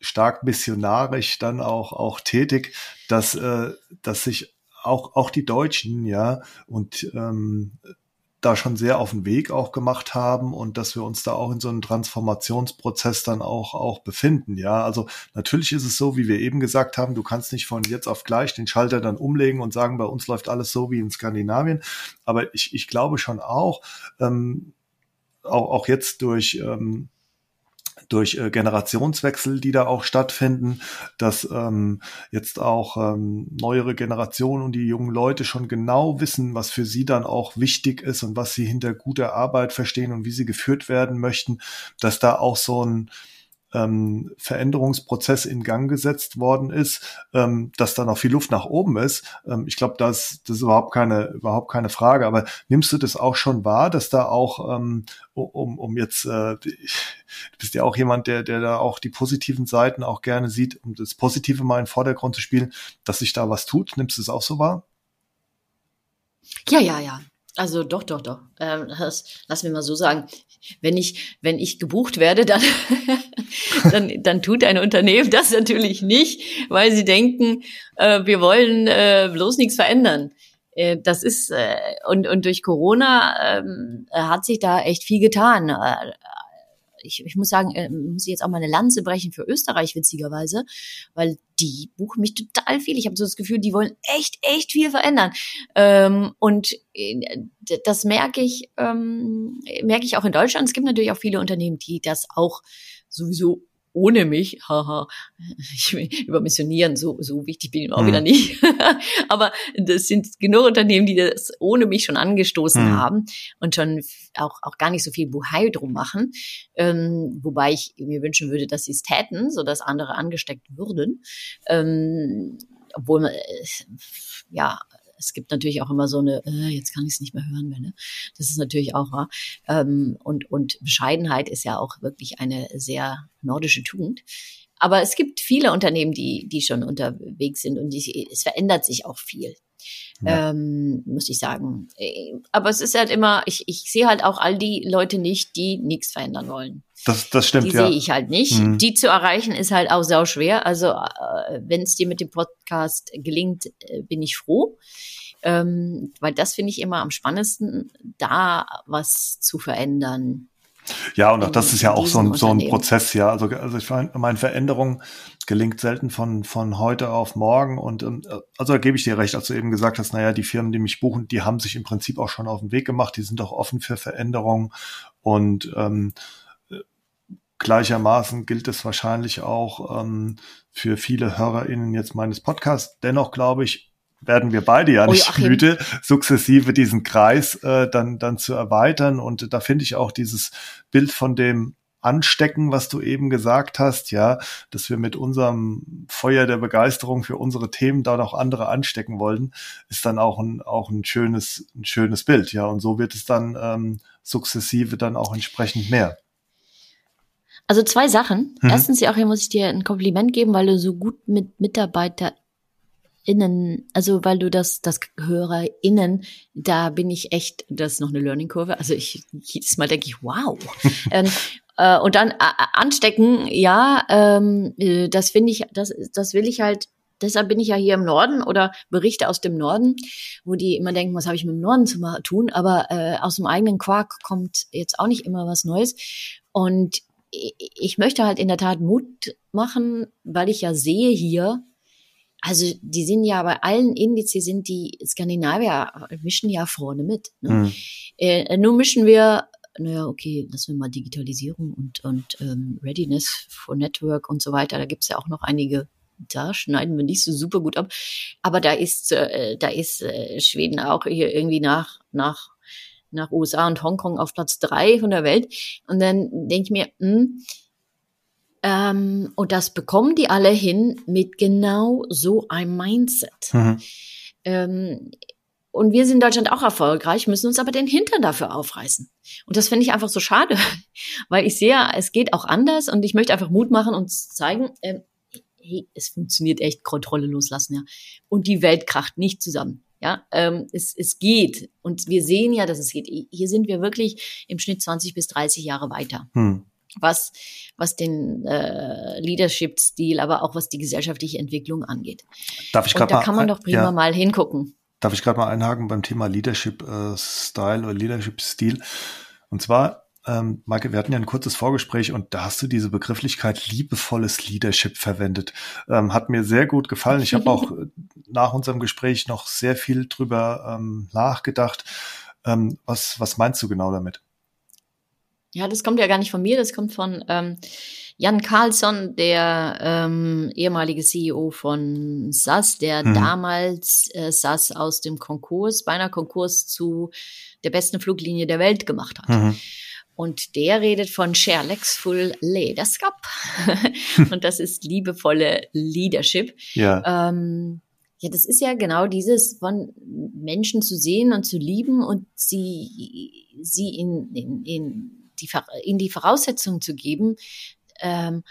stark missionarisch dann auch auch tätig, dass äh, dass sich auch auch die Deutschen ja und ähm, da schon sehr auf den Weg auch gemacht haben und dass wir uns da auch in so einem Transformationsprozess dann auch, auch befinden. Ja, also natürlich ist es so, wie wir eben gesagt haben, du kannst nicht von jetzt auf gleich den Schalter dann umlegen und sagen, bei uns läuft alles so wie in Skandinavien. Aber ich, ich glaube schon auch, ähm, auch, auch jetzt durch, ähm, durch äh, Generationswechsel, die da auch stattfinden, dass ähm, jetzt auch ähm, neuere Generationen und die jungen Leute schon genau wissen, was für sie dann auch wichtig ist und was sie hinter guter Arbeit verstehen und wie sie geführt werden möchten, dass da auch so ein ähm, Veränderungsprozess in Gang gesetzt worden ist, ähm, dass da noch viel Luft nach oben ist. Ähm, ich glaube, das, das ist überhaupt keine, überhaupt keine Frage. Aber nimmst du das auch schon wahr, dass da auch, ähm, um, um jetzt, äh, du bist ja auch jemand, der, der da auch die positiven Seiten auch gerne sieht, um das Positive mal in den Vordergrund zu spielen, dass sich da was tut. Nimmst du es auch so wahr? Ja, ja, ja. Also doch, doch, doch. Ähm, das, lass mir mal so sagen. Wenn ich, wenn ich gebucht werde, dann, dann, dann tut ein Unternehmen das natürlich nicht, weil sie denken, äh, wir wollen äh, bloß nichts verändern. Äh, das ist äh, und und durch Corona ähm, hat sich da echt viel getan. Ich, ich muss sagen, äh, muss ich jetzt auch mal eine Lanze brechen für Österreich, witzigerweise, weil die buchen mich total viel. Ich habe so das Gefühl, die wollen echt, echt viel verändern. Ähm, und äh, das merke ich, ähm, merke ich auch in Deutschland. Es gibt natürlich auch viele Unternehmen, die das auch sowieso ohne mich, haha, ich will übermissionieren, so, so wichtig bin ich auch mhm. wieder nicht. Aber das sind genug Unternehmen, die das ohne mich schon angestoßen mhm. haben und schon auch, auch gar nicht so viel Buhai drum machen. Ähm, wobei ich mir wünschen würde, dass sie es täten, sodass andere angesteckt würden. Ähm, obwohl äh, ja, es gibt natürlich auch immer so eine, äh, jetzt kann ich es nicht mehr hören, wenn, ne? Das ist natürlich auch wahr. Ähm, und, und Bescheidenheit ist ja auch wirklich eine sehr nordische Tugend. Aber es gibt viele Unternehmen, die, die schon unterwegs sind und die, es verändert sich auch viel. Ja. Ähm, muss ich sagen. Äh, aber es ist halt immer, ich, ich sehe halt auch all die Leute nicht, die nichts verändern wollen. Das, das stimmt, die ja. sehe ich halt nicht. Mhm. Die zu erreichen ist halt auch sau schwer. Also äh, wenn es dir mit dem Podcast gelingt, äh, bin ich froh. Ähm, weil das finde ich immer am spannendsten, da was zu verändern. Ja, und auch das ist ja auch so ein, so ein Prozess, ja. Also, also ich meine, Veränderung gelingt selten von, von heute auf morgen. Und ähm, also da gebe ich dir recht, als du eben gesagt hast, naja, die Firmen, die mich buchen, die haben sich im Prinzip auch schon auf den Weg gemacht, die sind auch offen für Veränderungen. Und ähm, Gleichermaßen gilt es wahrscheinlich auch ähm, für viele HörerInnen jetzt meines Podcasts. Dennoch glaube ich, werden wir beide ja nicht oh, müde, sukzessive diesen Kreis äh, dann, dann zu erweitern. Und da finde ich auch dieses Bild von dem Anstecken, was du eben gesagt hast, ja, dass wir mit unserem Feuer der Begeisterung für unsere Themen da noch andere anstecken wollen, ist dann auch ein, auch ein schönes, ein schönes Bild, ja. Und so wird es dann ähm, sukzessive dann auch entsprechend mehr. Also zwei Sachen. Mhm. Erstens, ja, auch hier muss ich dir ein Kompliment geben, weil du so gut mit MitarbeiterInnen, also weil du das, das HörerInnen, da bin ich echt, das ist noch eine Learning-Kurve. Also ich, jedes Mal denke ich, wow. ähm, äh, und dann äh, anstecken, ja, ähm, äh, das finde ich, das, das will ich halt deshalb bin ich ja hier im Norden oder berichte aus dem Norden, wo die immer denken, was habe ich mit dem Norden zu tun, aber äh, aus dem eigenen Quark kommt jetzt auch nicht immer was Neues. Und ich möchte halt in der Tat Mut machen, weil ich ja sehe hier, also die sind ja bei allen Indizes sind die Skandinavier mischen ja vorne mit. Ne? Mhm. Äh, nur mischen wir, naja, okay, lassen wir mal Digitalisierung und, und ähm, Readiness for Network und so weiter. Da gibt's ja auch noch einige, da schneiden wir nicht so super gut ab. Aber da ist, äh, da ist äh, Schweden auch hier irgendwie nach, nach nach USA und Hongkong auf Platz drei von der Welt. Und dann denke ich mir, mh, hm, ähm, und das bekommen die alle hin mit genau so einem Mindset. Mhm. Ähm, und wir sind in Deutschland auch erfolgreich, müssen uns aber den Hintern dafür aufreißen. Und das finde ich einfach so schade, weil ich sehe, es geht auch anders und ich möchte einfach Mut machen und zeigen, äh, hey, es funktioniert echt, Kontrolle loslassen, ja. Und die Welt kracht nicht zusammen. Ja, ähm, es, es geht. Und wir sehen ja, dass es geht. Hier sind wir wirklich im Schnitt 20 bis 30 Jahre weiter. Hm. Was, was den äh, Leadership-Stil, aber auch was die gesellschaftliche Entwicklung angeht. Darf ich gerade Da kann man doch prima ja. mal hingucken. darf ich gerade mal einhaken beim Thema Leadership äh, oder Leadership Stil. Und zwar, ähm, Maike, wir hatten ja ein kurzes Vorgespräch und da hast du diese Begrifflichkeit liebevolles Leadership verwendet. Ähm, hat mir sehr gut gefallen. Ich habe auch nach unserem Gespräch noch sehr viel drüber ähm, nachgedacht. Ähm, was, was meinst du genau damit? Ja, das kommt ja gar nicht von mir, das kommt von ähm, Jan Carlsson, der ähm, ehemalige CEO von SAS, der mhm. damals äh, SAS aus dem Konkurs, beinahe Konkurs zu der besten Fluglinie der Welt gemacht hat. Mhm. Und der redet von Sherlexful Leadership. Und das ist liebevolle Leadership. Ja. Ähm, ja, das ist ja genau dieses von Menschen zu sehen und zu lieben und sie, sie in, in, in die, ihnen die Voraussetzungen zu geben, ähm,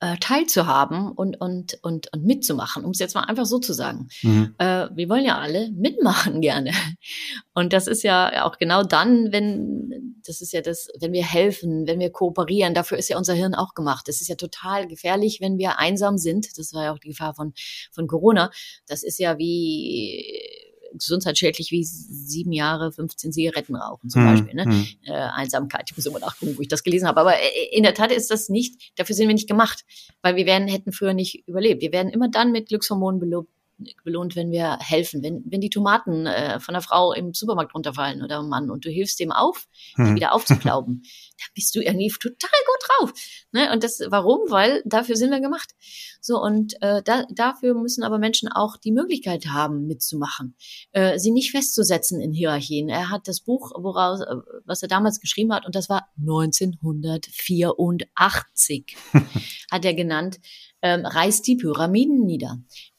äh, teilzuhaben und, und, und, und mitzumachen, um es jetzt mal einfach so zu sagen. Mhm. Äh, wir wollen ja alle mitmachen gerne. Und das ist ja auch genau dann, wenn, das ist ja das, wenn wir helfen, wenn wir kooperieren, dafür ist ja unser Hirn auch gemacht. Das ist ja total gefährlich, wenn wir einsam sind. Das war ja auch die Gefahr von, von Corona. Das ist ja wie, gesundheitsschädlich wie sieben Jahre 15 Zigaretten rauchen zum hm, Beispiel. Ne? Hm. Äh, Einsamkeit, ich muss immer nachgucken, wo ich das gelesen habe. Aber äh, in der Tat ist das nicht, dafür sind wir nicht gemacht, weil wir werden, hätten früher nicht überlebt. Wir werden immer dann mit Glückshormonen belobt, belohnt, wenn wir helfen. Wenn, wenn die Tomaten äh, von der Frau im Supermarkt runterfallen oder Mann und du hilfst dem auf, die hm. wieder aufzuklauben, dann bist du irgendwie total gut drauf. Ne? Und das, warum? Weil dafür sind wir gemacht. So, und äh, da, dafür müssen aber Menschen auch die Möglichkeit haben, mitzumachen, äh, sie nicht festzusetzen in Hierarchien. Er hat das Buch, woraus, äh, was er damals geschrieben hat, und das war 1984, hat er genannt, ähm, reißt die Pyramiden nieder.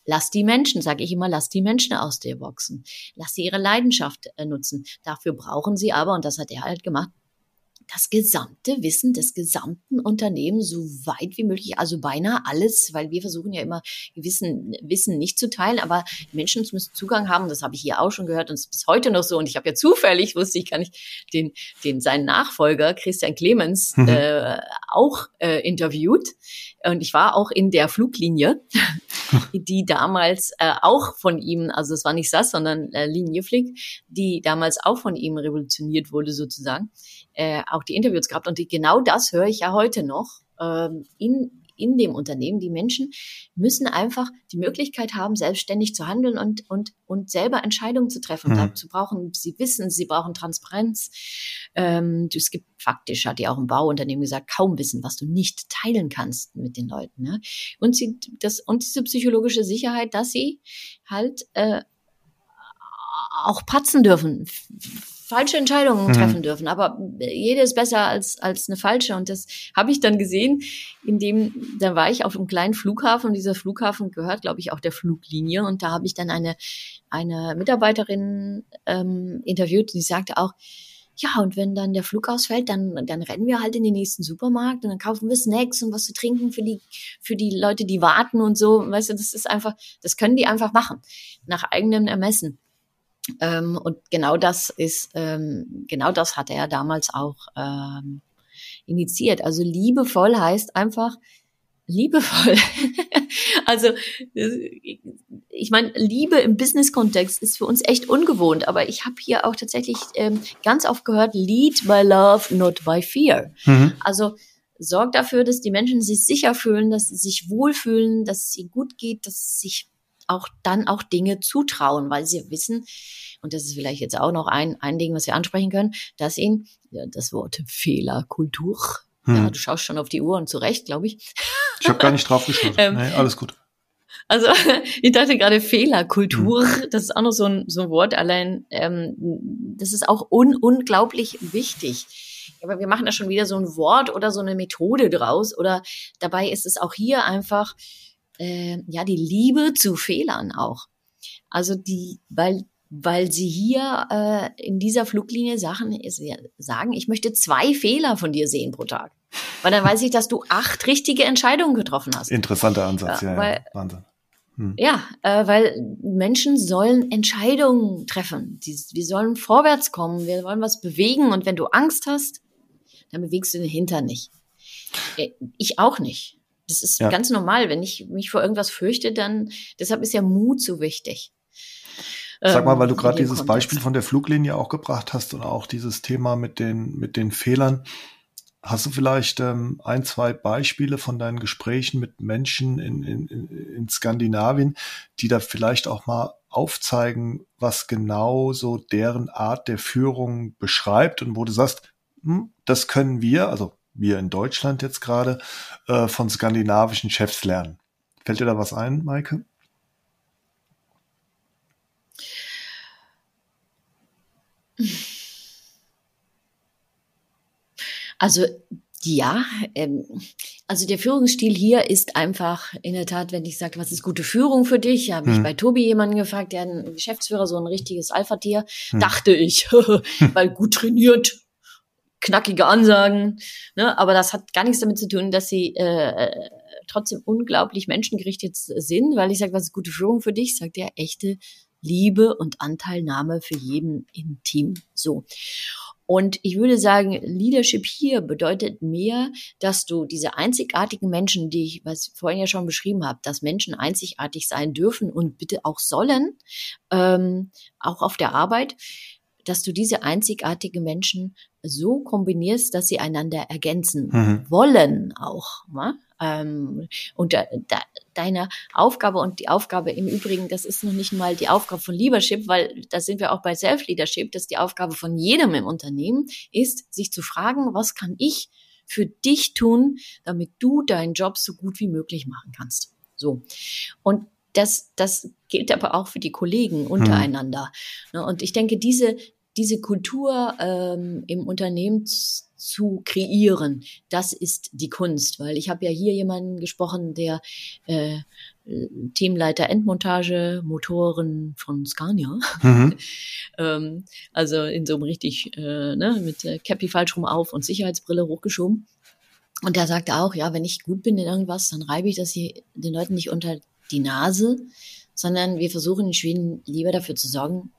Lass die Menschen, sage ich immer, lass die Menschen aus dir boxen. Lass sie ihre Leidenschaft äh, nutzen. Dafür brauchen sie aber, und das hat er halt gemacht, das gesamte Wissen des gesamten Unternehmens so weit wie möglich, also beinahe alles, weil wir versuchen ja immer Wissen, Wissen nicht zu teilen, aber Menschen müssen Zugang haben, das habe ich hier auch schon gehört und es ist bis heute noch so und ich habe ja zufällig, wusste ich gar nicht, den, den seinen Nachfolger Christian Clemens mhm. äh, auch äh, interviewt und ich war auch in der Fluglinie, die damals äh, auch von ihm, also es war nicht SAS, sondern äh, Linieflick, die damals auch von ihm revolutioniert wurde sozusagen äh, auch die Interviews gehabt. Und die, genau das höre ich ja heute noch ähm, in, in dem Unternehmen. Die Menschen müssen einfach die Möglichkeit haben, selbstständig zu handeln und, und, und selber Entscheidungen zu treffen. Mhm. Dazu brauchen sie Wissen, sie brauchen Transparenz. Ähm, es gibt faktisch, hat ja auch ein Bauunternehmen gesagt, kaum Wissen, was du nicht teilen kannst mit den Leuten. Ne? Und, sie, das, und diese psychologische Sicherheit, dass sie halt äh, auch patzen dürfen falsche Entscheidungen mhm. treffen dürfen. Aber jede ist besser als, als eine falsche. Und das habe ich dann gesehen, indem, da war ich auf einem kleinen Flughafen und dieser Flughafen gehört, glaube ich, auch der Fluglinie. Und da habe ich dann eine, eine Mitarbeiterin ähm, interviewt, die sagte auch, ja, und wenn dann der Flug ausfällt, dann, dann rennen wir halt in den nächsten Supermarkt und dann kaufen wir Snacks und was zu trinken für die, für die Leute, die warten und so. Weißt du, das ist einfach, das können die einfach machen. Nach eigenem Ermessen. Ähm, und genau das ist, ähm, genau das hat er damals auch ähm, initiiert. Also liebevoll heißt einfach liebevoll. also ich meine, Liebe im Business-Kontext ist für uns echt ungewohnt, aber ich habe hier auch tatsächlich ähm, ganz oft gehört, lead by love, not by fear. Mhm. Also sorgt dafür, dass die Menschen sich sicher fühlen, dass sie sich wohlfühlen, dass es ihnen gut geht, dass sie sich auch dann auch Dinge zutrauen, weil sie wissen, und das ist vielleicht jetzt auch noch ein, ein Ding, was wir ansprechen können, dass ihnen ja, das Wort Fehlerkultur, hm. ja, du schaust schon auf die Uhr und zurecht, glaube ich. Ich habe gar nicht drauf geschaut. ähm, nee, alles gut. Also ich dachte gerade Fehlerkultur, hm. das ist auch noch so ein, so ein Wort, allein ähm, das ist auch un unglaublich wichtig. Aber wir machen da schon wieder so ein Wort oder so eine Methode draus. Oder dabei ist es auch hier einfach äh, ja die Liebe zu Fehlern auch. Also die, weil weil sie hier äh, in dieser Fluglinie Sachen sagen, ich möchte zwei Fehler von dir sehen pro Tag. Weil dann weiß ich, dass du acht richtige Entscheidungen getroffen hast. Interessanter Ansatz, ja, ja, weil, ja. Wahnsinn. Hm. Ja, äh, weil Menschen sollen Entscheidungen treffen. Die, wir sollen vorwärts kommen, wir wollen was bewegen und wenn du Angst hast, dann bewegst du den Hintern nicht. Äh, ich auch nicht. Das ist ja. ganz normal. Wenn ich mich vor irgendwas fürchte, dann, deshalb ist ja Mut so wichtig. Sag mal, weil du ähm, gerade dieses Kontext. Beispiel von der Fluglinie auch gebracht hast und auch dieses Thema mit den, mit den Fehlern. Hast du vielleicht ähm, ein, zwei Beispiele von deinen Gesprächen mit Menschen in, in, in Skandinavien, die da vielleicht auch mal aufzeigen, was genau so deren Art der Führung beschreibt und wo du sagst, hm, das können wir, also wir in Deutschland jetzt gerade, äh, von skandinavischen Chefs lernen. Fällt dir da was ein, Maike? Also ja, ähm, also der Führungsstil hier ist einfach in der Tat, wenn ich sage, was ist gute Führung für dich, habe ich bei Tobi jemanden gefragt, der ein Geschäftsführer, so ein richtiges Alpha-Tier, hm. dachte ich, weil gut trainiert, knackige Ansagen, ne? aber das hat gar nichts damit zu tun, dass sie äh, trotzdem unglaublich menschengerichtet sind, weil ich sage, was ist gute Führung für dich, sagt er, echte Liebe und Anteilnahme für jeden im Team. So. Und ich würde sagen, Leadership hier bedeutet mehr, dass du diese einzigartigen Menschen, die ich was vorhin ja schon beschrieben habe, dass Menschen einzigartig sein dürfen und bitte auch sollen, ähm, auch auf der Arbeit, dass du diese einzigartigen Menschen so kombinierst, dass sie einander ergänzen mhm. wollen auch. Ne? Ähm, und da, da, deine Aufgabe und die Aufgabe im Übrigen, das ist noch nicht mal die Aufgabe von Leadership, weil da sind wir auch bei Self-Leadership, dass die Aufgabe von jedem im Unternehmen ist, sich zu fragen, was kann ich für dich tun, damit du deinen Job so gut wie möglich machen kannst. So. Und das, das gilt aber auch für die Kollegen mhm. untereinander. Mhm. Und ich denke, diese, diese Kultur ähm, im Unternehmen zu kreieren, das ist die Kunst. Weil ich habe ja hier jemanden gesprochen, der äh, Teamleiter Endmontage, Motoren von Scania. Mhm. ähm, also in so einem richtig, äh, ne, mit äh, Cappy falsch rum auf und Sicherheitsbrille hochgeschoben. Und der sagte auch, ja, wenn ich gut bin in irgendwas, dann reibe ich das hier den Leuten nicht unter die Nase, sondern wir versuchen in Schweden lieber dafür zu sorgen,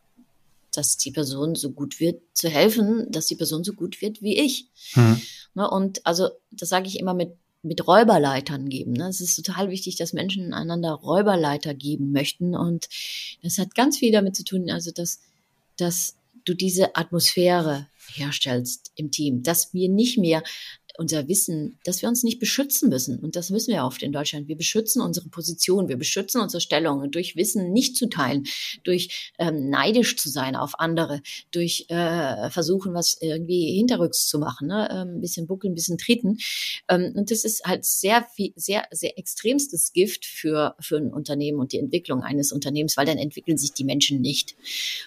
dass die Person so gut wird, zu helfen, dass die Person so gut wird wie ich. Mhm. Ne, und also, das sage ich immer mit, mit Räuberleitern geben. Ne? Es ist total wichtig, dass Menschen einander Räuberleiter geben möchten. Und das hat ganz viel damit zu tun, also dass, dass du diese Atmosphäre herstellst im Team, dass wir nicht mehr unser Wissen, dass wir uns nicht beschützen müssen. Und das müssen wir oft in Deutschland. Wir beschützen unsere Position, wir beschützen unsere Stellung durch Wissen nicht zu teilen, durch ähm, neidisch zu sein auf andere, durch äh, versuchen, was irgendwie hinterrücks zu machen, ne? Ähm, ein bisschen buckeln, ein bisschen treten. Ähm, und das ist halt sehr viel, sehr, sehr extremstes Gift für, für ein Unternehmen und die Entwicklung eines Unternehmens, weil dann entwickeln sich die Menschen nicht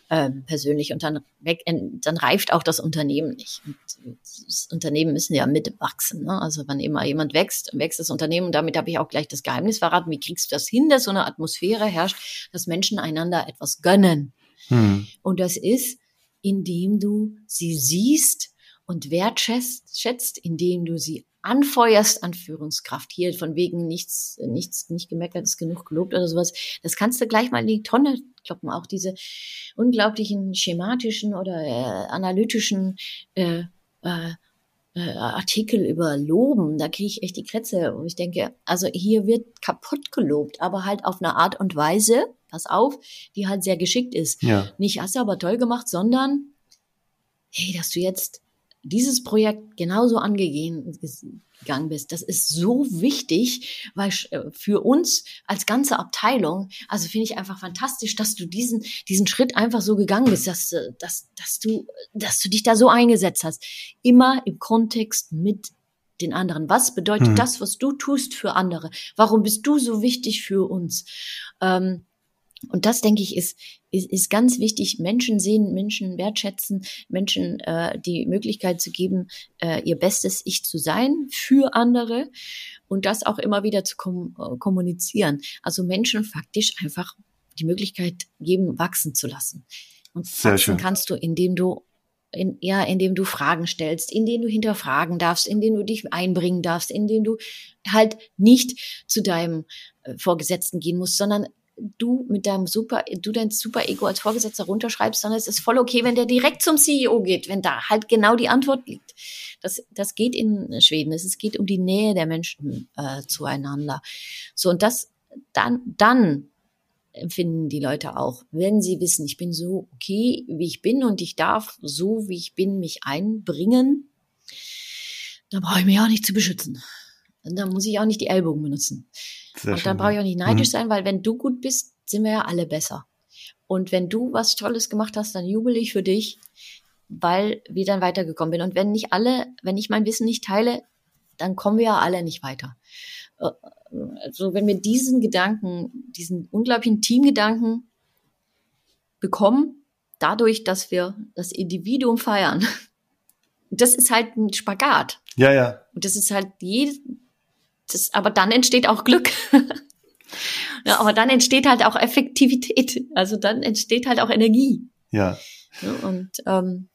ähm, persönlich und dann, weg, dann reift auch das Unternehmen nicht. Und das Unternehmen müssen ja mit wachsen. Ne? Also wenn immer jemand wächst, wächst das Unternehmen. Und damit habe ich auch gleich das Geheimnis verraten. Wie kriegst du das hin, dass so eine Atmosphäre herrscht, dass Menschen einander etwas gönnen? Hm. Und das ist, indem du sie siehst und wertschätzt, schätzt, indem du sie anfeuerst an Führungskraft. Hier von wegen nichts, nichts, nicht gemeckert ist genug gelobt oder sowas. Das kannst du gleich mal in die Tonne kloppen. Auch diese unglaublichen schematischen oder äh, analytischen äh, äh, äh, Artikel über Loben, da kriege ich echt die Krätze. Und ich denke, also hier wird kaputt gelobt, aber halt auf eine Art und Weise, pass auf, die halt sehr geschickt ist. Ja. Nicht hast du aber toll gemacht, sondern hey, dass du jetzt dieses Projekt genauso angegangen bist. Das ist so wichtig, weil äh, für uns als ganze Abteilung, also finde ich einfach fantastisch, dass du diesen, diesen Schritt einfach so gegangen bist, dass, äh, dass, dass du, dass du dich da so eingesetzt hast. Immer im Kontext mit den anderen. Was bedeutet hm. das, was du tust für andere? Warum bist du so wichtig für uns? Ähm, und das, denke ich, ist, ist, ist ganz wichtig. Menschen sehen, Menschen wertschätzen, Menschen äh, die Möglichkeit zu geben, äh, ihr bestes Ich zu sein für andere und das auch immer wieder zu kom äh, kommunizieren. Also Menschen faktisch einfach die Möglichkeit geben, wachsen zu lassen. Und Sehr wachsen schön. kannst du, indem du in, ja, indem du Fragen stellst, indem du hinterfragen darfst, indem du dich einbringen darfst, indem du halt nicht zu deinem äh, Vorgesetzten gehen musst, sondern du mit deinem super, du dein super Ego als Vorgesetzter runterschreibst, sondern es ist voll okay, wenn der direkt zum CEO geht, wenn da halt genau die Antwort liegt. Das, das geht in Schweden. Es geht um die Nähe der Menschen äh, zueinander. So und das dann, dann empfinden die Leute auch. Wenn sie wissen, ich bin so okay, wie ich bin und ich darf so, wie ich bin, mich einbringen, dann brauche ich mich auch nicht zu beschützen. Und dann muss ich auch nicht die Ellbogen benutzen. Sehr und dann brauche ich auch nicht neidisch mhm. sein, weil wenn du gut bist, sind wir ja alle besser. Und wenn du was Tolles gemacht hast, dann jubel ich für dich, weil wir dann weitergekommen bin. Und wenn nicht alle, wenn ich mein Wissen nicht teile, dann kommen wir ja alle nicht weiter. Äh, also wenn wir diesen Gedanken, diesen unglaublichen Teamgedanken bekommen, dadurch, dass wir das Individuum feiern, das ist halt ein Spagat. Ja, ja. Und das ist halt jede, das, aber dann entsteht auch Glück. ja, aber dann entsteht halt auch Effektivität. Also dann entsteht halt auch Energie. Ja. ja und ähm,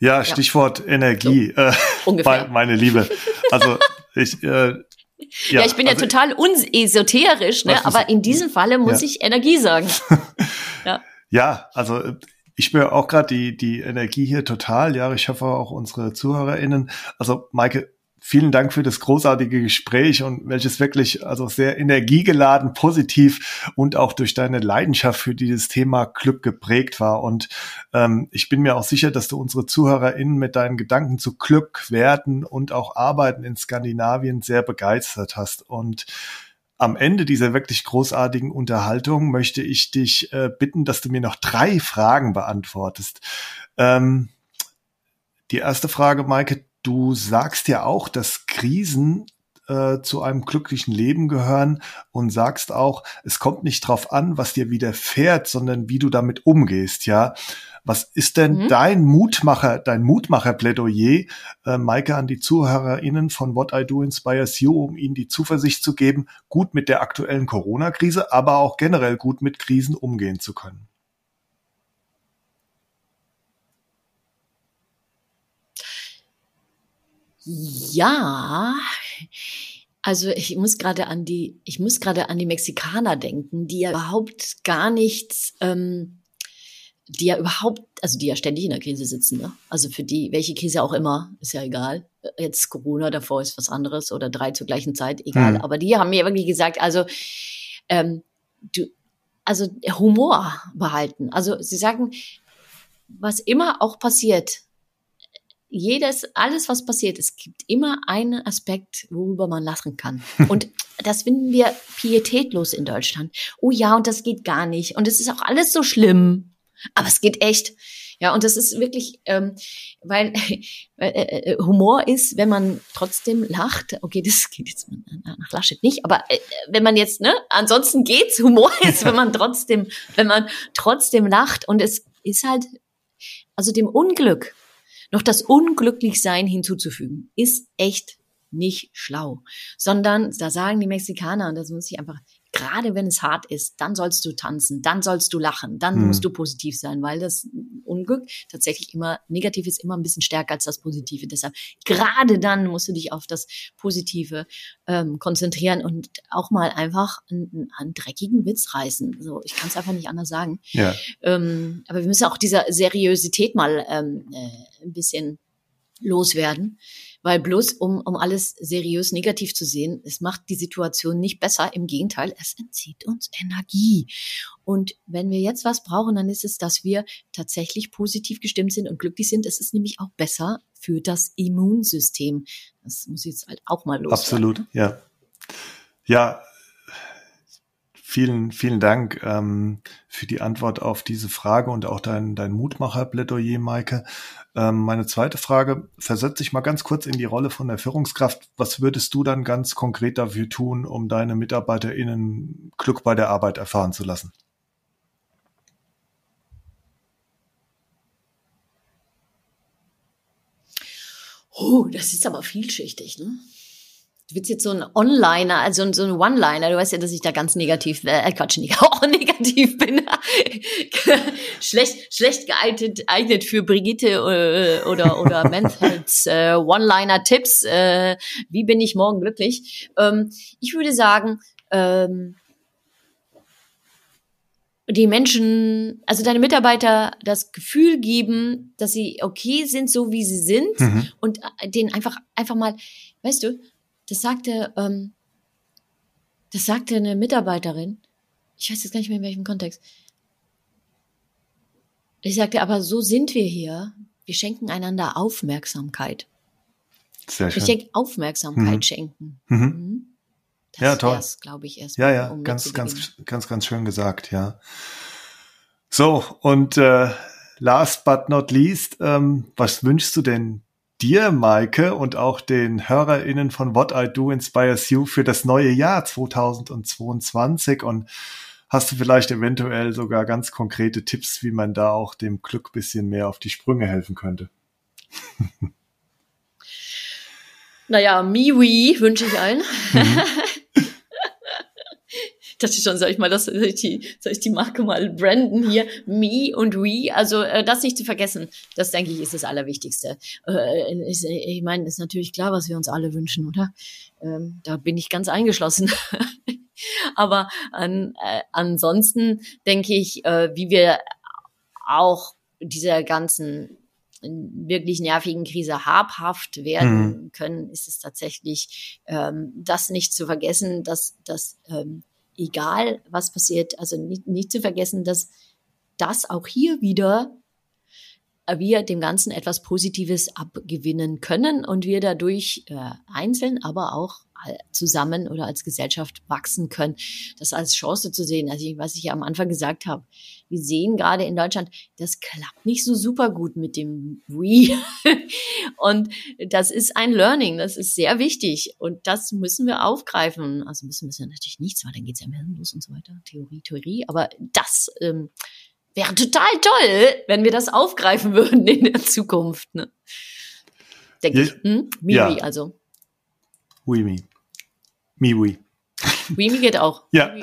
ja, Stichwort ja. Energie, so, äh, ungefähr. meine Liebe. Also ich, äh, ja, ja, ich bin also, ja total unesoterisch, ne? aber in diesem Falle muss ja. ich Energie sagen. ja. ja, also ich spüre auch gerade die, die Energie hier total. Ja, ich hoffe auch unsere ZuhörerInnen. Also, Maike, vielen Dank für das großartige Gespräch und welches wirklich also sehr energiegeladen, positiv und auch durch deine Leidenschaft für dieses Thema Glück geprägt war. Und ähm, ich bin mir auch sicher, dass du unsere ZuhörerInnen mit deinen Gedanken zu Glück, Werten und auch Arbeiten in Skandinavien sehr begeistert hast. Und am Ende dieser wirklich großartigen Unterhaltung möchte ich dich äh, bitten, dass du mir noch drei Fragen beantwortest. Ähm, die erste Frage, Maike, du sagst ja auch, dass Krisen äh, zu einem glücklichen Leben gehören und sagst auch, es kommt nicht drauf an, was dir widerfährt, sondern wie du damit umgehst, ja. Was ist denn mhm. dein Mutmacher, dein Mutmacher-Plädoyer, äh, Maike, an die ZuhörerInnen von What I Do Inspires You, um ihnen die Zuversicht zu geben, gut mit der aktuellen Corona-Krise, aber auch generell gut mit Krisen umgehen zu können? Ja, also ich muss gerade an die, ich muss gerade an die Mexikaner denken, die ja überhaupt gar nichts ähm, die ja überhaupt, also die ja ständig in der Krise sitzen, ne? Also für die, welche Krise auch immer, ist ja egal. Jetzt Corona, davor ist was anderes oder drei zur gleichen Zeit, egal. Mhm. Aber die haben mir wirklich gesagt, also ähm, du, also Humor behalten. Also sie sagen, was immer auch passiert, jedes, alles, was passiert, es gibt immer einen Aspekt, worüber man lachen kann. Und das finden wir pietätlos in Deutschland. Oh ja, und das geht gar nicht. Und es ist auch alles so schlimm. Aber es geht echt. Ja, und das ist wirklich, ähm, weil äh, äh, Humor ist, wenn man trotzdem lacht. Okay, das geht jetzt nach Laschet nicht, aber äh, wenn man jetzt, ne, ansonsten geht's. Humor ist, wenn man trotzdem, wenn man trotzdem lacht und es ist halt, also dem Unglück noch das Unglücklichsein hinzuzufügen, ist echt nicht schlau, sondern da sagen die Mexikaner, und das muss ich einfach gerade wenn es hart ist, dann sollst du tanzen, dann sollst du lachen, dann hm. musst du positiv sein, weil das Unglück tatsächlich immer negativ ist, immer ein bisschen stärker als das Positive. Deshalb gerade dann musst du dich auf das Positive ähm, konzentrieren und auch mal einfach einen, einen dreckigen Witz reißen. So, ich kann es einfach nicht anders sagen. Ja. Ähm, aber wir müssen auch dieser Seriosität mal ähm, äh, ein bisschen loswerden. Weil bloß um, um alles seriös negativ zu sehen, es macht die Situation nicht besser. Im Gegenteil, es entzieht uns Energie. Und wenn wir jetzt was brauchen, dann ist es, dass wir tatsächlich positiv gestimmt sind und glücklich sind. Es ist nämlich auch besser für das Immunsystem. Das muss jetzt halt auch mal los. Absolut, ja. Ja, Vielen, vielen Dank ähm, für die Antwort auf diese Frage und auch dein, dein Mutmacher-Plädoyer, Maike. Ähm, meine zweite Frage, versetz dich mal ganz kurz in die Rolle von der Führungskraft. Was würdest du dann ganz konkret dafür tun, um deine MitarbeiterInnen Glück bei der Arbeit erfahren zu lassen? Oh, das ist aber vielschichtig, ne? Du willst jetzt so ein Onliner, also so ein One-Liner. Du weißt ja, dass ich da ganz negativ, äh, Quatsch, nicht, auch negativ bin. schlecht, schlecht geeignet, geeignet für Brigitte äh, oder, oder Manfreds äh, One-Liner-Tipps. Äh, wie bin ich morgen glücklich? Ähm, ich würde sagen, ähm, die Menschen, also deine Mitarbeiter das Gefühl geben, dass sie okay sind, so wie sie sind mhm. und äh, denen einfach, einfach mal, weißt du, das sagte, ähm, das sagte eine Mitarbeiterin. ich weiß jetzt gar nicht mehr in welchem Kontext. Ich sagte, aber so sind wir hier. Wir schenken einander Aufmerksamkeit. Sehr schön. Ich denke, Aufmerksamkeit mhm. schenken. Mhm. Mhm. Das ja, toll. glaube ich, erst. Ja, ja, um ganz, ganz, ganz, ganz schön gesagt, ja. So, und äh, last but not least, ähm, was wünschst du denn dir, Maike, und auch den HörerInnen von What I Do Inspires You für das neue Jahr 2022? Und hast du vielleicht eventuell sogar ganz konkrete Tipps, wie man da auch dem Glück bisschen mehr auf die Sprünge helfen könnte? naja, Miwi wünsche ich allen. Mhm. dachte schon, soll ich mal das, soll ich die, soll ich die Marke mal branden hier? Me und we, also äh, das nicht zu vergessen. Das denke ich ist das Allerwichtigste. Äh, ich, ich meine, ist natürlich klar, was wir uns alle wünschen, oder? Ähm, da bin ich ganz eingeschlossen. Aber an, äh, ansonsten denke ich, äh, wie wir auch dieser ganzen wirklich nervigen Krise habhaft werden mhm. können, ist es tatsächlich ähm, das nicht zu vergessen, dass, dass ähm, egal was passiert, also nicht, nicht zu vergessen, dass das auch hier wieder wir dem Ganzen etwas Positives abgewinnen können und wir dadurch äh, einzeln, aber auch zusammen oder als Gesellschaft wachsen können. Das als Chance zu sehen, also was ich ja am Anfang gesagt habe. Wir sehen gerade in Deutschland, das klappt nicht so super gut mit dem We. und das ist ein Learning, das ist sehr wichtig und das müssen wir aufgreifen. Also müssen wir natürlich nichts, weil dann geht's ja mehr los und so weiter. Theorie, Theorie, aber das ähm, Wäre total toll, wenn wir das aufgreifen würden in der Zukunft. Ne? Denke ich. Hm? Miwi ja. also. Wimi. Miwi. Wimi geht auch. Ja.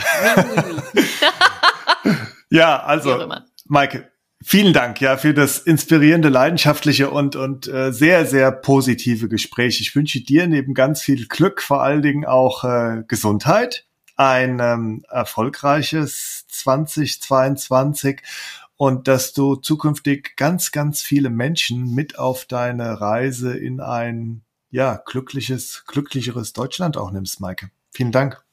ja, also, Maike, vielen Dank ja für das inspirierende, leidenschaftliche und, und äh, sehr, sehr positive Gespräch. Ich wünsche dir neben ganz viel Glück vor allen Dingen auch äh, Gesundheit ein ähm, erfolgreiches 2022 und dass du zukünftig ganz, ganz viele Menschen mit auf deine Reise in ein ja glückliches, glücklicheres Deutschland auch nimmst, Maike. Vielen Dank.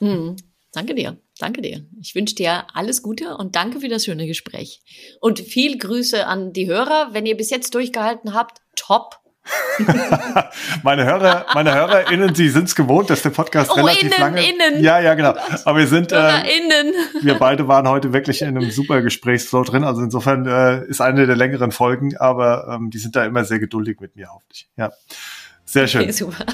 Mhm. Danke dir. Danke dir. Ich wünsche dir alles Gute und danke für das schöne Gespräch. Und viel Grüße an die Hörer. Wenn ihr bis jetzt durchgehalten habt, top. meine Hörer, meine HörerInnen, sie sind es gewohnt, dass der Podcast oh, relativ innen, lange. Innen. Ja, ja, genau. Oh Aber wir sind, äh, wir beide waren heute wirklich in einem super Gesprächsflow drin. Also insofern äh, ist eine der längeren Folgen, aber ähm, die sind da immer sehr geduldig mit mir, hoffentlich. Ja, sehr schön. Okay, super.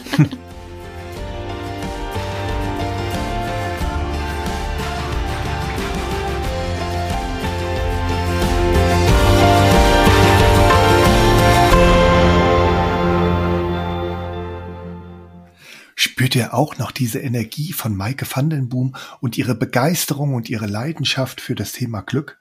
Spürt ihr auch noch diese Energie von Maike Vandenboom und ihre Begeisterung und ihre Leidenschaft für das Thema Glück?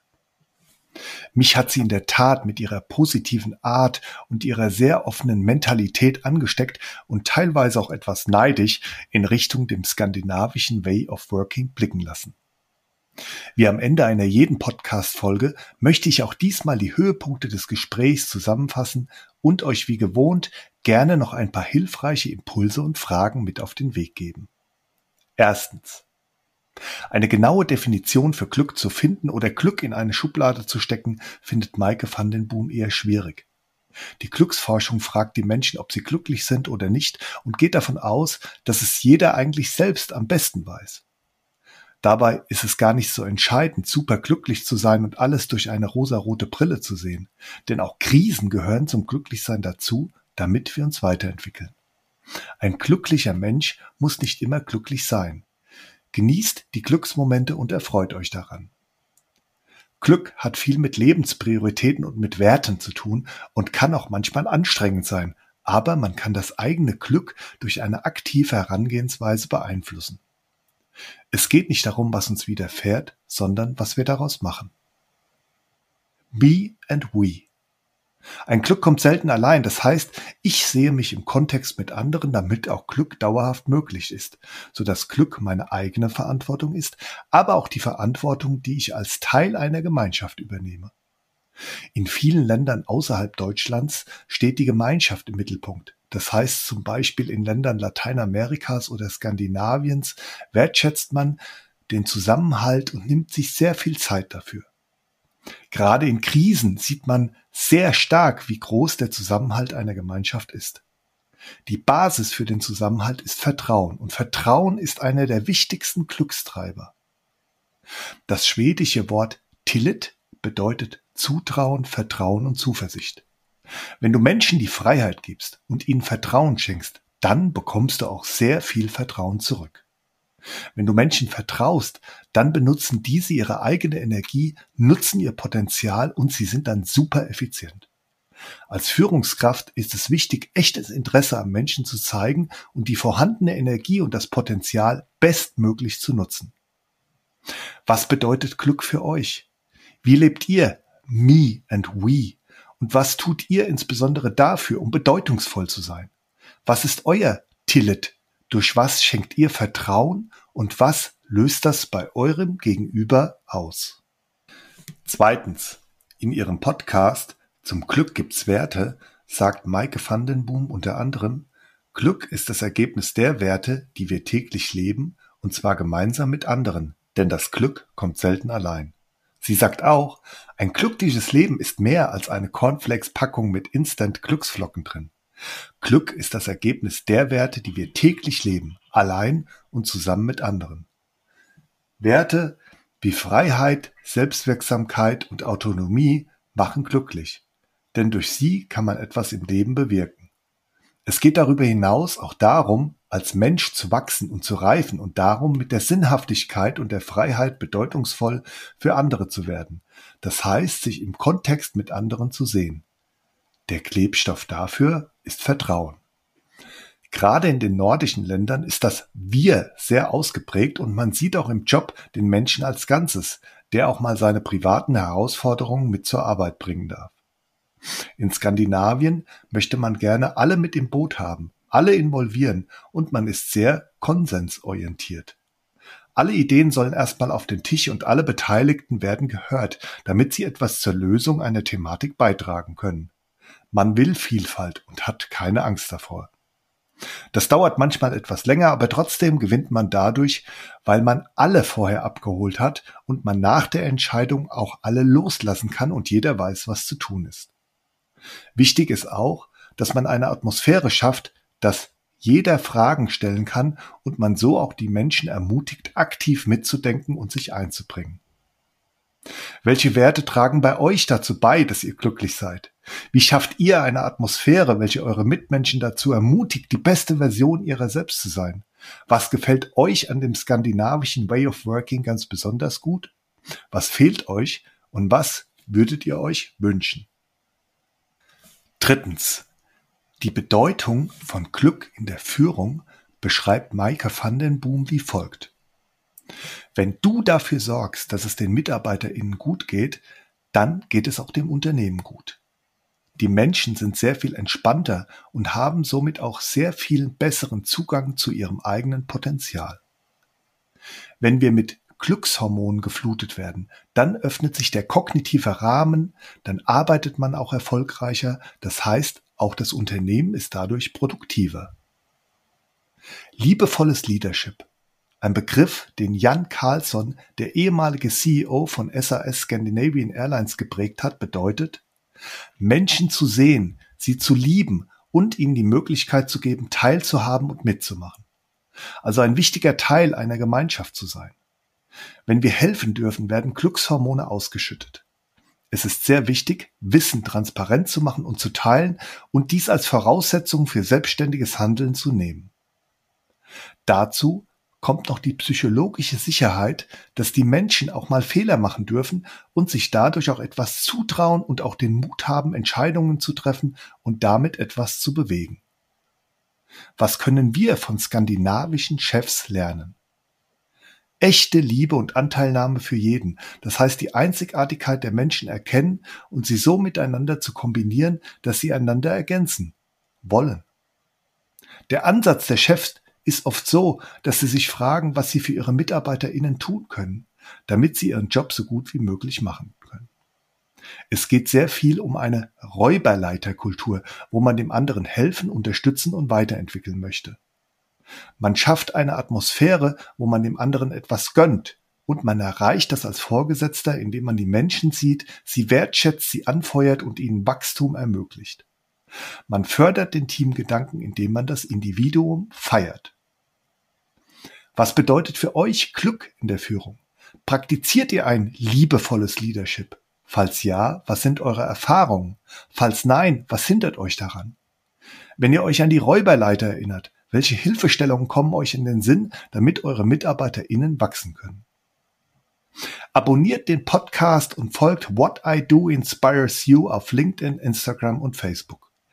Mich hat sie in der Tat mit ihrer positiven Art und ihrer sehr offenen Mentalität angesteckt und teilweise auch etwas neidisch in Richtung dem skandinavischen Way of Working blicken lassen. Wie am Ende einer jeden Podcast-Folge möchte ich auch diesmal die Höhepunkte des Gesprächs zusammenfassen und euch wie gewohnt gerne noch ein paar hilfreiche Impulse und Fragen mit auf den Weg geben. Erstens. Eine genaue Definition für Glück zu finden oder Glück in eine Schublade zu stecken, findet Maike van den Boom eher schwierig. Die Glücksforschung fragt die Menschen, ob sie glücklich sind oder nicht und geht davon aus, dass es jeder eigentlich selbst am besten weiß. Dabei ist es gar nicht so entscheidend, super glücklich zu sein und alles durch eine rosarote Brille zu sehen. Denn auch Krisen gehören zum Glücklichsein dazu, damit wir uns weiterentwickeln. Ein glücklicher Mensch muss nicht immer glücklich sein. Genießt die Glücksmomente und erfreut euch daran. Glück hat viel mit Lebensprioritäten und mit Werten zu tun und kann auch manchmal anstrengend sein, aber man kann das eigene Glück durch eine aktive Herangehensweise beeinflussen. Es geht nicht darum, was uns widerfährt, sondern was wir daraus machen. Be and we. Ein Glück kommt selten allein, das heißt, ich sehe mich im Kontext mit anderen, damit auch Glück dauerhaft möglich ist, so dass Glück meine eigene Verantwortung ist, aber auch die Verantwortung, die ich als Teil einer Gemeinschaft übernehme. In vielen Ländern außerhalb Deutschlands steht die Gemeinschaft im Mittelpunkt. Das heißt zum Beispiel in Ländern Lateinamerikas oder Skandinaviens wertschätzt man den Zusammenhalt und nimmt sich sehr viel Zeit dafür. Gerade in Krisen sieht man sehr stark, wie groß der Zusammenhalt einer Gemeinschaft ist. Die Basis für den Zusammenhalt ist Vertrauen und Vertrauen ist einer der wichtigsten Glückstreiber. Das schwedische Wort Tillit bedeutet Zutrauen, Vertrauen und Zuversicht. Wenn du Menschen die Freiheit gibst und ihnen Vertrauen schenkst, dann bekommst du auch sehr viel Vertrauen zurück. Wenn du Menschen vertraust, dann benutzen diese ihre eigene Energie, nutzen ihr Potenzial und sie sind dann super effizient. Als Führungskraft ist es wichtig, echtes Interesse am Menschen zu zeigen und die vorhandene Energie und das Potenzial bestmöglich zu nutzen. Was bedeutet Glück für euch? Wie lebt ihr me and we? Und was tut ihr insbesondere dafür, um bedeutungsvoll zu sein? Was ist euer Tillet? Durch was schenkt ihr Vertrauen und was löst das bei eurem Gegenüber aus? Zweitens, in ihrem Podcast Zum Glück gibt's Werte sagt Maike van den Boom unter anderem, Glück ist das Ergebnis der Werte, die wir täglich leben, und zwar gemeinsam mit anderen, denn das Glück kommt selten allein. Sie sagt auch, ein glückliches Leben ist mehr als eine Cornflakes-Packung mit Instant-Glücksflocken drin. Glück ist das Ergebnis der Werte, die wir täglich leben, allein und zusammen mit anderen. Werte wie Freiheit, Selbstwirksamkeit und Autonomie machen glücklich, denn durch sie kann man etwas im Leben bewirken. Es geht darüber hinaus auch darum, als Mensch zu wachsen und zu reifen und darum, mit der Sinnhaftigkeit und der Freiheit bedeutungsvoll für andere zu werden. Das heißt, sich im Kontext mit anderen zu sehen. Der Klebstoff dafür ist Vertrauen. Gerade in den nordischen Ländern ist das Wir sehr ausgeprägt und man sieht auch im Job den Menschen als Ganzes, der auch mal seine privaten Herausforderungen mit zur Arbeit bringen darf. In Skandinavien möchte man gerne alle mit im Boot haben, alle involvieren und man ist sehr konsensorientiert. Alle Ideen sollen erstmal auf den Tisch und alle Beteiligten werden gehört, damit sie etwas zur Lösung einer Thematik beitragen können. Man will Vielfalt und hat keine Angst davor. Das dauert manchmal etwas länger, aber trotzdem gewinnt man dadurch, weil man alle vorher abgeholt hat und man nach der Entscheidung auch alle loslassen kann und jeder weiß, was zu tun ist. Wichtig ist auch, dass man eine Atmosphäre schafft, dass jeder Fragen stellen kann und man so auch die Menschen ermutigt, aktiv mitzudenken und sich einzubringen. Welche Werte tragen bei euch dazu bei, dass ihr glücklich seid? Wie schafft ihr eine Atmosphäre, welche eure Mitmenschen dazu ermutigt, die beste Version ihrer selbst zu sein? Was gefällt euch an dem skandinavischen Way of Working ganz besonders gut? Was fehlt euch und was würdet ihr euch wünschen? Drittens. Die Bedeutung von Glück in der Führung beschreibt Maike van den Boom wie folgt. Wenn du dafür sorgst, dass es den MitarbeiterInnen gut geht, dann geht es auch dem Unternehmen gut. Die Menschen sind sehr viel entspannter und haben somit auch sehr viel besseren Zugang zu ihrem eigenen Potenzial. Wenn wir mit Glückshormonen geflutet werden, dann öffnet sich der kognitive Rahmen, dann arbeitet man auch erfolgreicher, das heißt, auch das Unternehmen ist dadurch produktiver. Liebevolles Leadership. Ein Begriff, den Jan Carlsson, der ehemalige CEO von SAS Scandinavian Airlines geprägt hat, bedeutet, Menschen zu sehen, sie zu lieben und ihnen die Möglichkeit zu geben, teilzuhaben und mitzumachen. Also ein wichtiger Teil einer Gemeinschaft zu sein. Wenn wir helfen dürfen, werden Glückshormone ausgeschüttet. Es ist sehr wichtig, Wissen transparent zu machen und zu teilen und dies als Voraussetzung für selbstständiges Handeln zu nehmen. Dazu kommt noch die psychologische Sicherheit, dass die Menschen auch mal Fehler machen dürfen und sich dadurch auch etwas zutrauen und auch den Mut haben, Entscheidungen zu treffen und damit etwas zu bewegen. Was können wir von skandinavischen Chefs lernen? echte Liebe und Anteilnahme für jeden. Das heißt, die Einzigartigkeit der Menschen erkennen und sie so miteinander zu kombinieren, dass sie einander ergänzen wollen. Der Ansatz der Chefs ist oft so, dass sie sich fragen, was sie für ihre MitarbeiterInnen tun können, damit sie ihren Job so gut wie möglich machen können. Es geht sehr viel um eine Räuberleiterkultur, wo man dem anderen helfen, unterstützen und weiterentwickeln möchte. Man schafft eine Atmosphäre, wo man dem anderen etwas gönnt, und man erreicht das als Vorgesetzter, indem man die Menschen sieht, sie wertschätzt, sie anfeuert und ihnen Wachstum ermöglicht. Man fördert den Teamgedanken, indem man das Individuum feiert. Was bedeutet für euch Glück in der Führung? Praktiziert ihr ein liebevolles Leadership? Falls ja, was sind eure Erfahrungen? Falls nein, was hindert euch daran? Wenn ihr euch an die Räuberleiter erinnert, welche Hilfestellungen kommen euch in den Sinn, damit eure MitarbeiterInnen wachsen können? Abonniert den Podcast und folgt What I Do Inspires You auf LinkedIn, Instagram und Facebook.